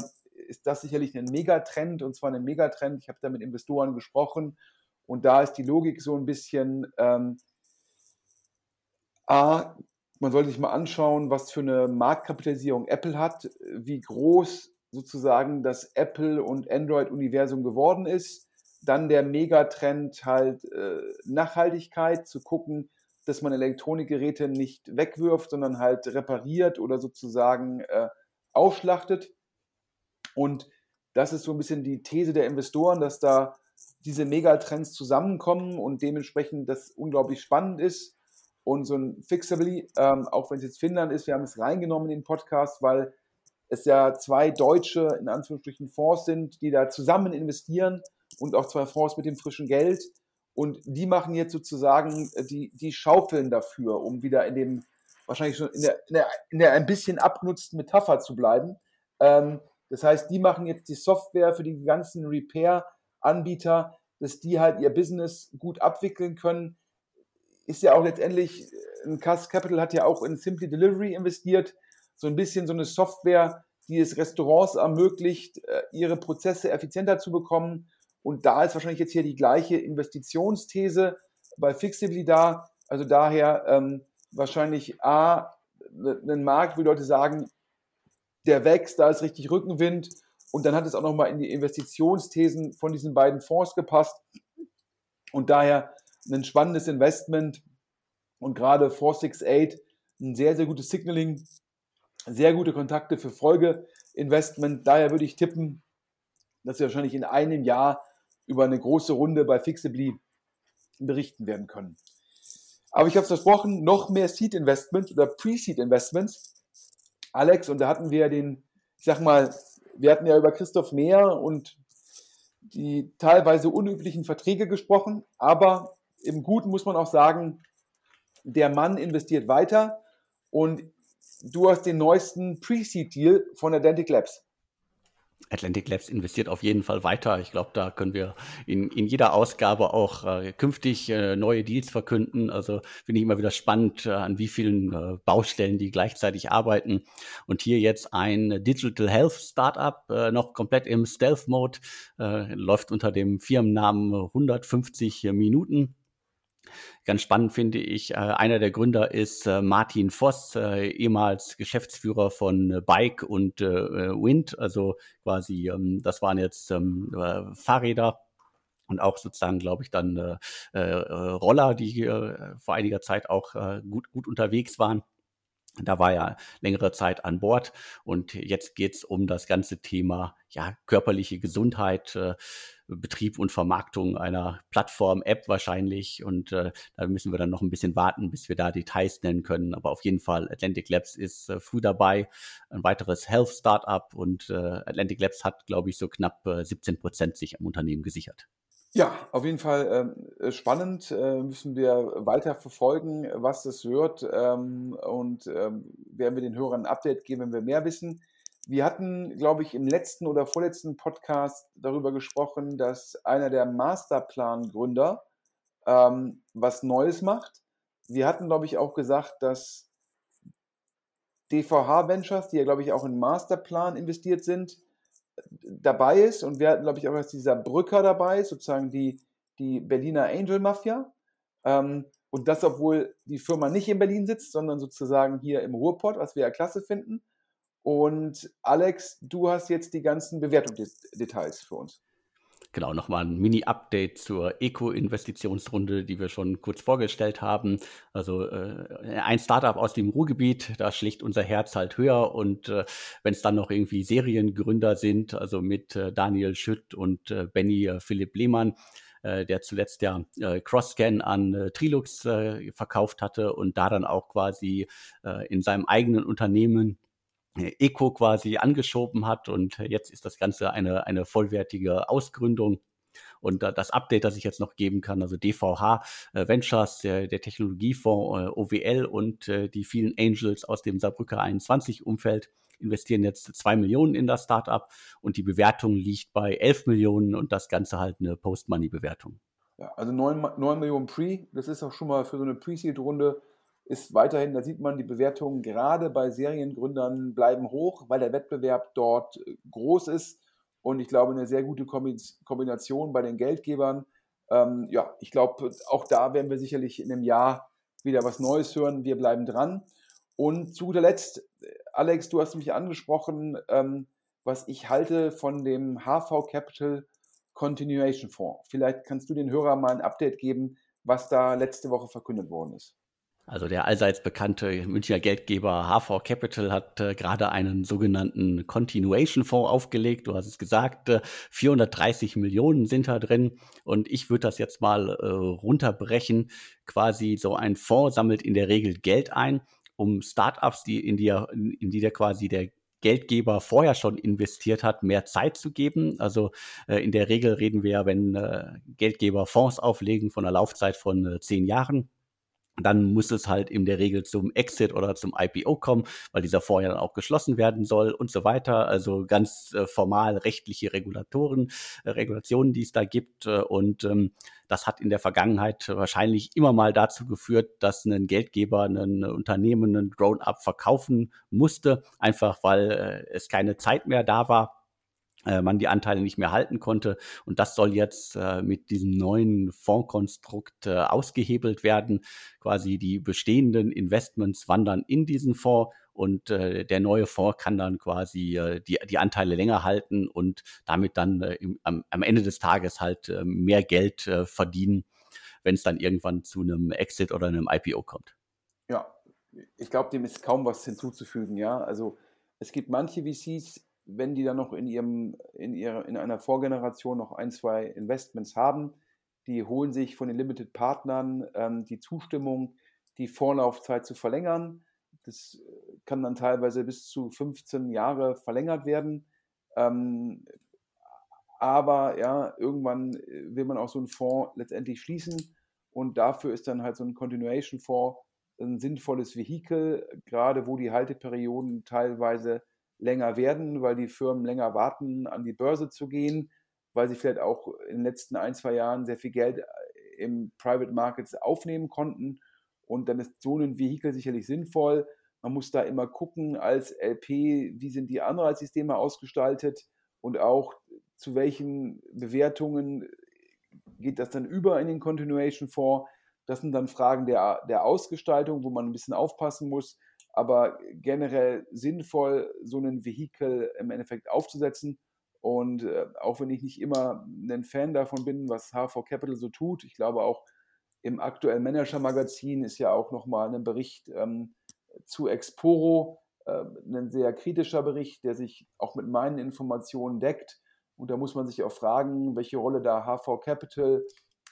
ist das sicherlich ein Megatrend und zwar ein Megatrend. Ich habe da mit Investoren gesprochen und da ist die Logik so ein bisschen, ähm, A, man sollte sich mal anschauen, was für eine Marktkapitalisierung Apple hat, wie groß sozusagen das Apple- und Android-Universum geworden ist. Dann der Megatrend halt äh, Nachhaltigkeit, zu gucken, dass man Elektronikgeräte nicht wegwirft, sondern halt repariert oder sozusagen äh, aufschlachtet. Und das ist so ein bisschen die These der Investoren, dass da diese Megatrends zusammenkommen und dementsprechend das unglaublich spannend ist. Und so ein Fixably, ähm, auch wenn es jetzt Finnland ist, wir haben es reingenommen in den Podcast, weil es ja zwei deutsche, in Anführungsstrichen, Fonds sind, die da zusammen investieren und auch zwei Fonds mit dem frischen Geld. Und die machen jetzt sozusagen, äh, die, die schaufeln dafür, um wieder in dem, wahrscheinlich schon in der, in der, in der ein bisschen abgenutzten Metapher zu bleiben. Ähm, das heißt, die machen jetzt die Software für die ganzen Repair-Anbieter, dass die halt ihr Business gut abwickeln können. Ist ja auch letztendlich, äh, ein Cass Capital hat ja auch in Simply Delivery investiert so ein bisschen so eine Software, die es Restaurants ermöglicht, äh, ihre Prozesse effizienter zu bekommen. Und da ist wahrscheinlich jetzt hier die gleiche Investitionsthese bei Fixibly da. Also daher ähm, wahrscheinlich A, ein Markt, wo Leute sagen, der wächst, da ist richtig Rückenwind. Und dann hat es auch nochmal in die Investitionsthesen von diesen beiden Fonds gepasst. Und daher ein spannendes Investment. Und gerade 468 ein sehr, sehr gutes Signaling sehr gute Kontakte für Folgeinvestment. Daher würde ich tippen, dass wir wahrscheinlich in einem Jahr über eine große Runde bei Fixably berichten werden können. Aber ich habe es versprochen, noch mehr Seed Investments oder Pre-Seed Investments. Alex, und da hatten wir den, ich sag mal, wir hatten ja über Christoph Mehr und die teilweise unüblichen Verträge gesprochen, aber im Guten muss man auch sagen, der Mann investiert weiter und du hast den neuesten Pre-Seed-Deal von Atlantic Labs. Atlantic Labs investiert auf jeden Fall weiter. Ich glaube, da können wir in, in jeder Ausgabe auch äh, künftig äh, neue Deals verkünden. Also finde ich immer wieder spannend, äh, an wie vielen äh, Baustellen die gleichzeitig arbeiten. Und hier jetzt ein Digital Health Startup, äh, noch komplett im Stealth-Mode, äh, läuft unter dem Firmennamen 150 Minuten. Ganz spannend finde ich, äh, einer der Gründer ist äh, Martin Voss, äh, ehemals Geschäftsführer von Bike und Wind. Also quasi, ähm, das waren jetzt ähm, Fahrräder und auch sozusagen, glaube ich, dann Roller, die vor einiger Zeit auch gut, gut unterwegs waren. Da war er längere Zeit an Bord und jetzt geht es um das ganze Thema ja, körperliche Gesundheit, äh, Betrieb und Vermarktung einer Plattform, App wahrscheinlich. Und äh, da müssen wir dann noch ein bisschen warten, bis wir da Details nennen können. Aber auf jeden Fall, Atlantic Labs ist äh, früh dabei. Ein weiteres Health Startup und äh, Atlantic Labs hat, glaube ich, so knapp äh, 17 Prozent sich am Unternehmen gesichert. Ja, auf jeden Fall ähm, äh, spannend. Äh, müssen wir weiter verfolgen, was das wird. Ähm, und ähm, werden wir den Hörern ein Update geben, wenn wir mehr wissen. Wir hatten, glaube ich, im letzten oder vorletzten Podcast darüber gesprochen, dass einer der Masterplan-Gründer ähm, was Neues macht. Wir hatten, glaube ich, auch gesagt, dass DVH Ventures, die ja, glaube ich, auch in Masterplan investiert sind, dabei ist. Und wir hatten, glaube ich, auch, dass dieser Brücker dabei ist, sozusagen die, die Berliner Angel Mafia. Ähm, und das, obwohl die Firma nicht in Berlin sitzt, sondern sozusagen hier im Ruhrpott, was wir ja klasse finden. Und Alex, du hast jetzt die ganzen Bewertungsdetails für uns. Genau, nochmal ein Mini-Update zur Eco-Investitionsrunde, die wir schon kurz vorgestellt haben. Also äh, ein Startup aus dem Ruhrgebiet, da schlägt unser Herz halt höher. Und äh, wenn es dann noch irgendwie Seriengründer sind, also mit äh, Daniel Schütt und äh, Benny äh, Philipp Lehmann, äh, der zuletzt ja äh, Crossscan an Trilux verkauft hatte und da dann auch quasi in seinem eigenen Unternehmen Eco quasi angeschoben hat und jetzt ist das Ganze eine, eine vollwertige Ausgründung. Und das Update, das ich jetzt noch geben kann, also DVH äh, Ventures, der, Technologiefonds äh, OWL und äh, die vielen Angels aus dem Saarbrücker 21-Umfeld investieren jetzt zwei Millionen in das Startup und die Bewertung liegt bei 11 Millionen und das Ganze halt eine Post-Money-Bewertung. Ja, also 9, 9 Millionen Pre, das ist auch schon mal für so eine Pre-Seed-Runde ist weiterhin, da sieht man, die Bewertungen gerade bei Seriengründern bleiben hoch, weil der Wettbewerb dort äh, groß ist und ich glaube, eine sehr gute Kombination bei den Geldgebern. Ähm, ja, ich glaube, auch da werden wir sicherlich in einem Jahr wieder was Neues hören. Wir bleiben dran. Und zu guter Letzt, Alex, du hast mich angesprochen, ähm, was ich halte von dem HV Capital Continuation Fonds. Vielleicht kannst du den Hörern mal ein Update geben, was da letzte Woche verkündet worden ist. Also der allseits bekannte Münchner Geldgeber HV Capital hat äh, gerade einen sogenannten Continuation Fonds aufgelegt. Du hast es gesagt, äh, 430 Millionen sind da drin. Und ich würde das jetzt mal äh, runterbrechen. Quasi so ein Fonds sammelt in der Regel Geld ein, um Startups, die in die, in die der quasi der Geldgeber vorher schon investiert hat, mehr Zeit zu geben. Also äh, in der Regel reden wir ja, wenn äh, Geldgeber Fonds auflegen von einer Laufzeit von äh, zehn Jahren dann muss es halt in der Regel zum Exit oder zum IPO kommen, weil dieser ja dann auch geschlossen werden soll und so weiter. Also ganz äh, formal rechtliche Regulatoren, äh, Regulationen, die es da gibt. Äh, und ähm, das hat in der Vergangenheit wahrscheinlich immer mal dazu geführt, dass ein Geldgeber ein Unternehmen, ein Grown-up verkaufen musste, einfach weil äh, es keine Zeit mehr da war man die Anteile nicht mehr halten konnte. Und das soll jetzt äh, mit diesem neuen Fondskonstrukt äh, ausgehebelt werden. Quasi die bestehenden Investments wandern in diesen Fonds und äh, der neue Fonds kann dann quasi äh, die, die Anteile länger halten und damit dann äh, im, am, am Ende des Tages halt äh, mehr Geld äh, verdienen, wenn es dann irgendwann zu einem Exit oder einem IPO kommt. Ja, ich glaube, dem ist kaum was hinzuzufügen. Ja, also es gibt manche VCs, wenn die dann noch in ihrem, in ihrer, in einer Vorgeneration noch ein, zwei Investments haben, die holen sich von den Limited Partnern ähm, die Zustimmung, die Vorlaufzeit zu verlängern. Das äh, kann dann teilweise bis zu 15 Jahre verlängert werden. Ähm, aber ja, irgendwann äh, will man auch so einen Fonds letztendlich schließen und dafür ist dann halt so ein Continuation Fonds ein sinnvolles Vehikel, gerade wo die Halteperioden teilweise länger werden, weil die Firmen länger warten, an die Börse zu gehen, weil sie vielleicht auch in den letzten ein, zwei Jahren sehr viel Geld äh, im Private Markets aufnehmen konnten. Und dann ist so ein Vehikel sicherlich sinnvoll. Man muss da immer gucken als LP, wie sind die Anreizsysteme ausgestaltet und auch zu welchen Bewertungen geht das dann über in den Continuation Fonds. Das sind dann Fragen der, der Ausgestaltung, wo man ein bisschen aufpassen muss aber generell sinnvoll, so ein Vehikel im Endeffekt aufzusetzen. Und äh, auch wenn ich nicht immer ein Fan davon bin, was HV Capital so tut, ich glaube auch im aktuellen Manager-Magazin ist ja auch nochmal ein Bericht ähm, zu Exporo äh, ein sehr kritischer Bericht, der sich auch mit meinen Informationen deckt. Und da muss man sich auch fragen, welche Rolle da HV Capital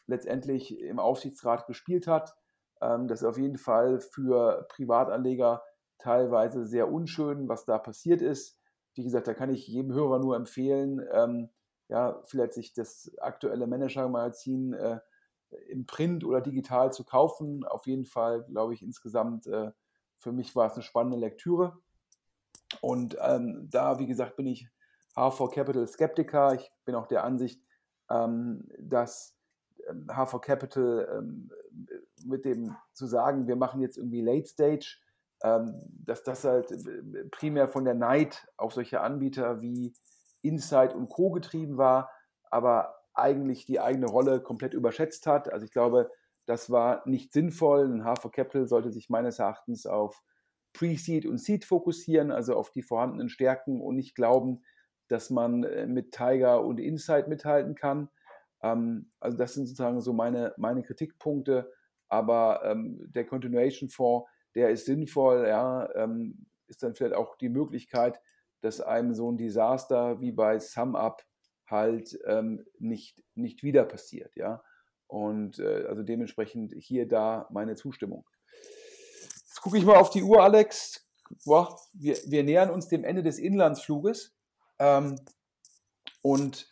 letztendlich im Aufsichtsrat gespielt hat. Ähm, das ist auf jeden Fall für Privatanleger teilweise sehr unschön, was da passiert ist. Wie gesagt, da kann ich jedem Hörer nur empfehlen, ähm, ja, vielleicht sich das aktuelle Manager-Magazin äh, im Print oder digital zu kaufen. Auf jeden Fall, glaube ich, insgesamt äh, für mich war es eine spannende Lektüre. Und ähm, da, wie gesagt, bin ich HV Capital Skeptiker. Ich bin auch der Ansicht, ähm, dass HV ähm, Capital ähm, mit dem zu sagen, wir machen jetzt irgendwie Late Stage, dass das halt äh, primär von der Neid auf solche Anbieter wie Insight und Co. getrieben war, aber eigentlich die eigene Rolle komplett überschätzt hat. Also ich glaube, das war nicht sinnvoll. Ein HV Capital sollte sich meines Erachtens auf Pre-Seed und Seed fokussieren, also auf die vorhandenen Stärken und nicht glauben, dass man äh, mit Tiger und Insight mithalten kann. Ähm, also das sind sozusagen so meine, meine Kritikpunkte. Aber ähm, der Continuation Fonds, der ist sinnvoll, ja, ähm, ist dann vielleicht auch die Möglichkeit, dass einem so ein Desaster wie bei SumUp halt ähm, nicht, nicht wieder passiert, ja. Und äh, also dementsprechend hier da meine Zustimmung. Jetzt gucke ich mal auf die Uhr, Alex. Boah, wir, wir nähern uns dem Ende des Inlandsfluges. Ähm, und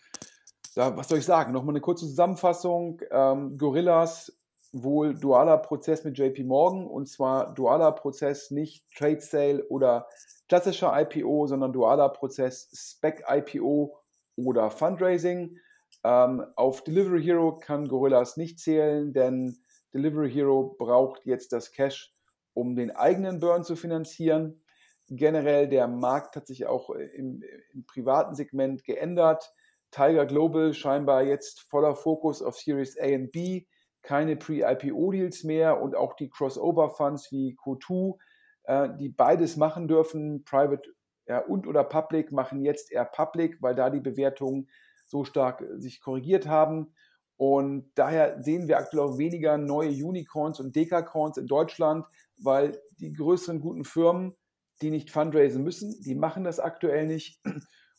da, was soll ich sagen? Nochmal eine kurze Zusammenfassung. Ähm, Gorillas, wohl dualer Prozess mit JP Morgan und zwar dualer Prozess, nicht Trade Sale oder klassischer IPO, sondern dualer Prozess, Spec IPO oder Fundraising. Ähm, auf Delivery Hero kann Gorillas nicht zählen, denn Delivery Hero braucht jetzt das Cash, um den eigenen Burn zu finanzieren. Generell der Markt hat sich auch im, im privaten Segment geändert. Tiger Global scheinbar jetzt voller Fokus auf Series A und B, keine Pre-IPO-Deals mehr und auch die Crossover-Funds wie Co2, äh, die beides machen dürfen, Private ja, und oder Public, machen jetzt eher Public, weil da die Bewertungen so stark äh, sich korrigiert haben. Und daher sehen wir aktuell auch weniger neue Unicorns und Dekacorns in Deutschland, weil die größeren guten Firmen, die nicht fundraisen müssen, die machen das aktuell nicht.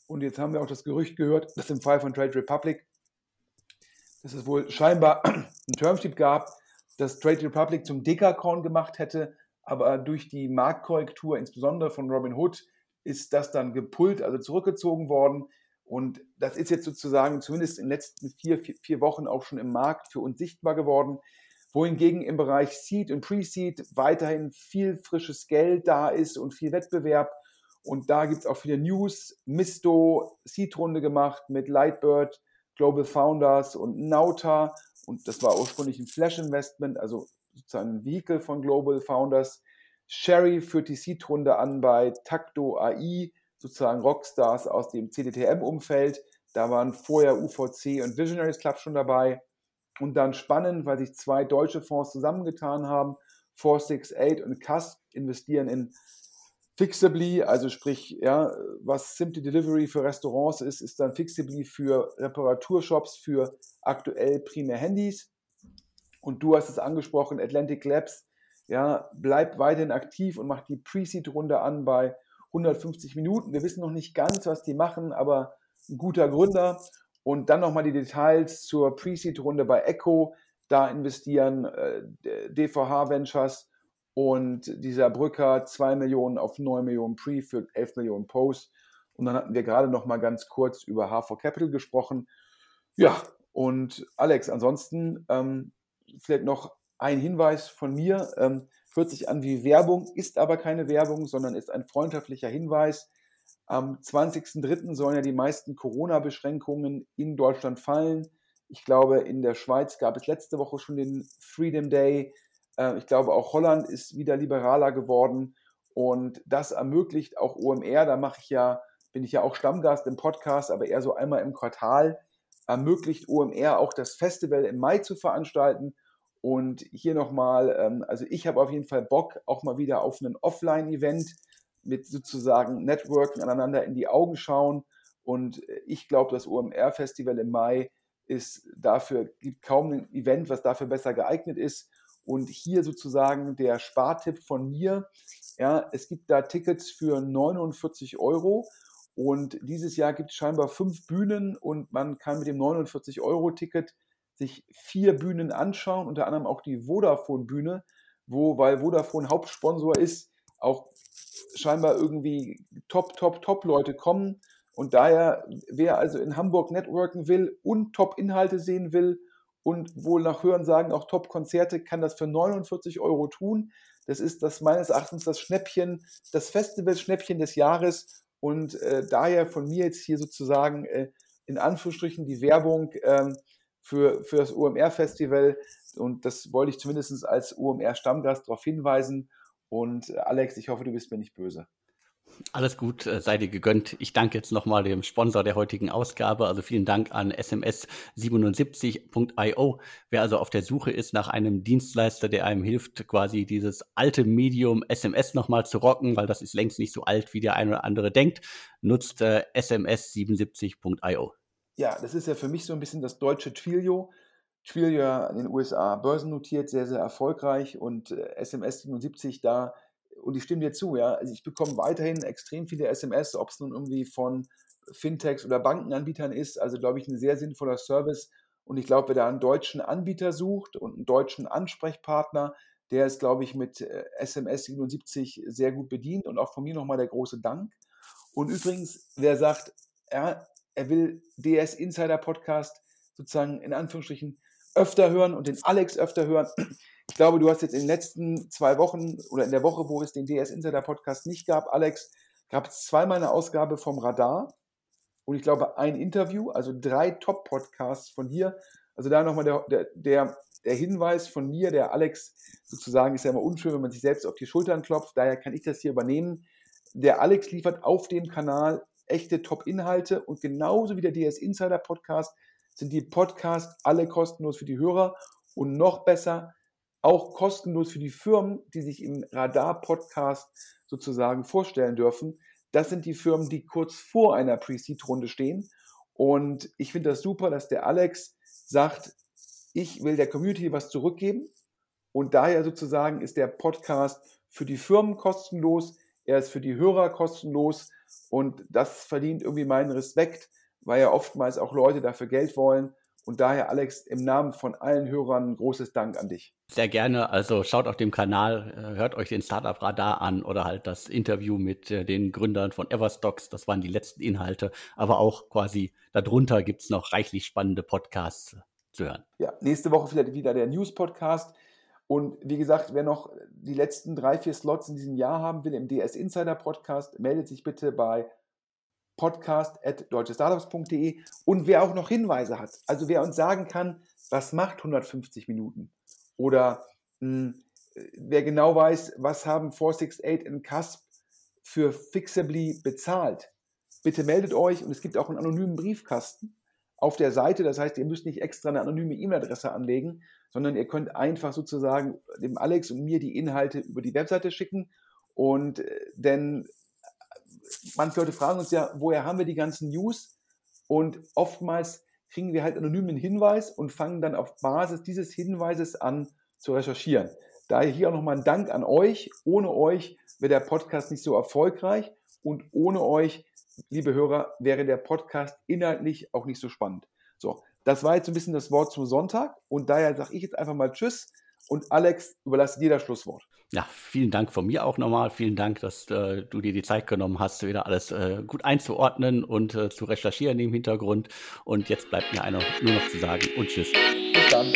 Und jetzt haben wir auch das Gerücht gehört, dass im Fall von Trade Republic, dass es wohl scheinbar ein Termsheet gab, dass Trade Republic zum Dekacorn gemacht hätte, aber durch die Marktkorrektur, insbesondere von Robin Hood, ist das dann gepult, also zurückgezogen worden. Und das ist jetzt sozusagen zumindest in den letzten vier, vier, vier Wochen auch schon im Markt für uns sichtbar geworden. Wohingegen im Bereich Seed und Pre-Seed weiterhin viel frisches Geld da ist und viel Wettbewerb und da gibt es auch viele News. Misto, Seed-Runde gemacht mit Lightbird, Global Founders und Nauta. Und das war ursprünglich ein Flash-Investment, also sozusagen ein Vehicle von Global Founders. Sherry führt die Seed-Runde an bei Takto AI, sozusagen Rockstars aus dem CDTM-Umfeld. Da waren vorher UVC und Visionaries Club schon dabei. Und dann spannend, weil sich zwei deutsche Fonds zusammengetan haben. 468 und CAS investieren in Fixably, also sprich, ja, was Simply Delivery für Restaurants ist, ist dann Fixably für Reparaturshops für aktuell primär Handys. Und du hast es angesprochen, Atlantic Labs, ja, bleibt weiterhin aktiv und macht die Pre-Seed-Runde an bei 150 Minuten. Wir wissen noch nicht ganz, was die machen, aber ein guter Gründer. Und dann nochmal die Details zur Pre-Seed-Runde bei Echo. Da investieren äh, DVH Ventures und dieser Brücker 2 Millionen auf 9 Millionen Pre für 11 Millionen Post. Und dann hatten wir gerade noch mal ganz kurz über H4 Capital gesprochen. Ja, und Alex, ansonsten ähm, vielleicht noch ein Hinweis von mir. Ähm, hört sich an wie Werbung, ist aber keine Werbung, sondern ist ein freundschaftlicher Hinweis. Am 20.03. sollen ja die meisten Corona-Beschränkungen in Deutschland fallen. Ich glaube, in der Schweiz gab es letzte Woche schon den Freedom Day. Äh, ich glaube, auch Holland ist wieder liberaler geworden und das ermöglicht auch OMR, da mache ich ja, bin ich ja auch Stammgast im Podcast, aber eher so einmal im Quartal, ermöglicht OMR auch das Festival im Mai zu veranstalten. Und hier nochmal, ähm, also ich habe auf jeden Fall Bock auch mal wieder auf ein Offline-Event mit sozusagen Networken aneinander in die Augen schauen. Und ich glaube, das OMR-Festival im Mai ist dafür, gibt kaum ein Event, was dafür besser geeignet ist. Und hier sozusagen der Spartipp von mir. Ja, es gibt da Tickets für 49 Euro. Und dieses Jahr gibt es scheinbar fünf Bühnen und man kann mit dem 49-Euro-Ticket sich vier Bühnen anschauen, unter anderem auch die Vodafone-Bühne, wo, weil Vodafone Hauptsponsor ist, auch scheinbar irgendwie Top, Top, Top-Leute kommen. Und daher, wer also in Hamburg networken will und Top-Inhalte sehen will und wohl nach Hören sagen auch Top-Konzerte, kann das für 49 Euro tun. Das ist das meines Erachtens das Schnäppchen, das Festival-Schnäppchen des Jahres. Und äh, daher von mir jetzt hier sozusagen äh, in Anführungsstrichen die Werbung äh, für, für das OMR-Festival. Und das wollte ich zumindest als OMR-Stammgast darauf hinweisen. Und äh, Alex, ich hoffe, du bist mir nicht böse. Alles gut, äh, sei dir gegönnt. Ich danke jetzt nochmal dem Sponsor der heutigen Ausgabe. Also vielen Dank an sms77.io. Wer also auf der Suche ist nach einem Dienstleister, der einem hilft, quasi dieses alte Medium SMS nochmal zu rocken, weil das ist längst nicht so alt, wie der eine oder andere denkt, nutzt äh, sms77.io. Ja, das ist ja für mich so ein bisschen das deutsche Twilio. Twilio in den USA börsennotiert, sehr, sehr erfolgreich und äh, SMS 77 da und ich stimme dir zu, ja. Also ich bekomme weiterhin extrem viele SMS, ob es nun irgendwie von Fintechs oder Bankenanbietern ist. Also glaube ich, ein sehr sinnvoller Service. Und ich glaube, wer da einen deutschen Anbieter sucht und einen deutschen Ansprechpartner, der ist, glaube ich, mit SMS äh, 77 sehr gut bedient. Und auch von mir nochmal der große Dank. Und übrigens, wer sagt, ja, er will DS Insider Podcast sozusagen in Anführungsstrichen öfter hören und den Alex öfter hören, ich glaube, du hast jetzt in den letzten zwei Wochen oder in der Woche, wo es den DS Insider Podcast nicht gab, Alex, gab es zweimal eine Ausgabe vom Radar und ich glaube ein Interview, also drei Top-Podcasts von hier. Also da nochmal der, der, der, der Hinweis von mir, der Alex sozusagen ist ja immer unschön, wenn man sich selbst auf die Schultern klopft, daher kann ich das hier übernehmen. Der Alex liefert auf dem Kanal echte Top-Inhalte und genauso wie der DS Insider Podcast sind die Podcasts alle kostenlos für die Hörer und noch besser, auch kostenlos für die Firmen, die sich im Radar-Podcast sozusagen vorstellen dürfen. Das sind die Firmen, die kurz vor einer Pre-Seed-Runde stehen. Und ich finde das super, dass der Alex sagt, ich will der Community was zurückgeben. Und daher sozusagen ist der Podcast für die Firmen kostenlos, er ist für die Hörer kostenlos und das verdient irgendwie meinen Respekt, weil ja oftmals auch Leute dafür Geld wollen. Und daher, Alex, im Namen von allen Hörern großes Dank an dich. Sehr gerne. Also schaut auf dem Kanal, äh, hört euch den Startup Radar an oder halt das Interview mit äh, den Gründern von Everstocks. Das waren die letzten Inhalte. Aber auch quasi darunter gibt es noch reichlich spannende Podcasts zu hören. Ja, nächste Woche vielleicht wieder der News-Podcast. Und wie gesagt, wer noch die letzten drei, vier Slots in diesem Jahr haben will im DS Insider Podcast, meldet sich bitte bei podcast.deutschestartups.de und wer auch noch Hinweise hat, also wer uns sagen kann, was macht 150 Minuten? Oder mh, hm, wer genau weiß, was haben 468 und CASP für Fixably bezahlt, bitte meldet euch und es gibt auch einen anonymen Briefkasten auf der Seite, das heißt, ihr müsst nicht extra eine anonyme E-Mail-Adresse anlegen, sondern ihr könnt einfach sozusagen dem Alex und mir die Inhalte über die Webseite schicken. Und äh, denn manche Leute fragen uns ja, woher haben wir die ganzen News? Und oftmals kriegen wir halt anonymen Hinweis und fangen dann auf Basis dieses Hinweises an zu recherchieren. Daher hier auch nochmal ein Dank an euch. Ohne euch wäre der Podcast nicht so erfolgreich und ohne euch, liebe Hörer, wäre der Podcast inhaltlich auch nicht so spannend. So, das war jetzt ein bisschen das Wort zum Sonntag und daher sage ich jetzt einfach mal Tschüss und Alex überlasse dir das Schlusswort. Ja, vielen Dank von mir auch nochmal. Vielen Dank, dass äh, du dir die Zeit genommen hast, wieder alles äh, gut einzuordnen und äh, zu recherchieren im Hintergrund. Und jetzt bleibt mir einer nur noch zu sagen und tschüss. Bis dann.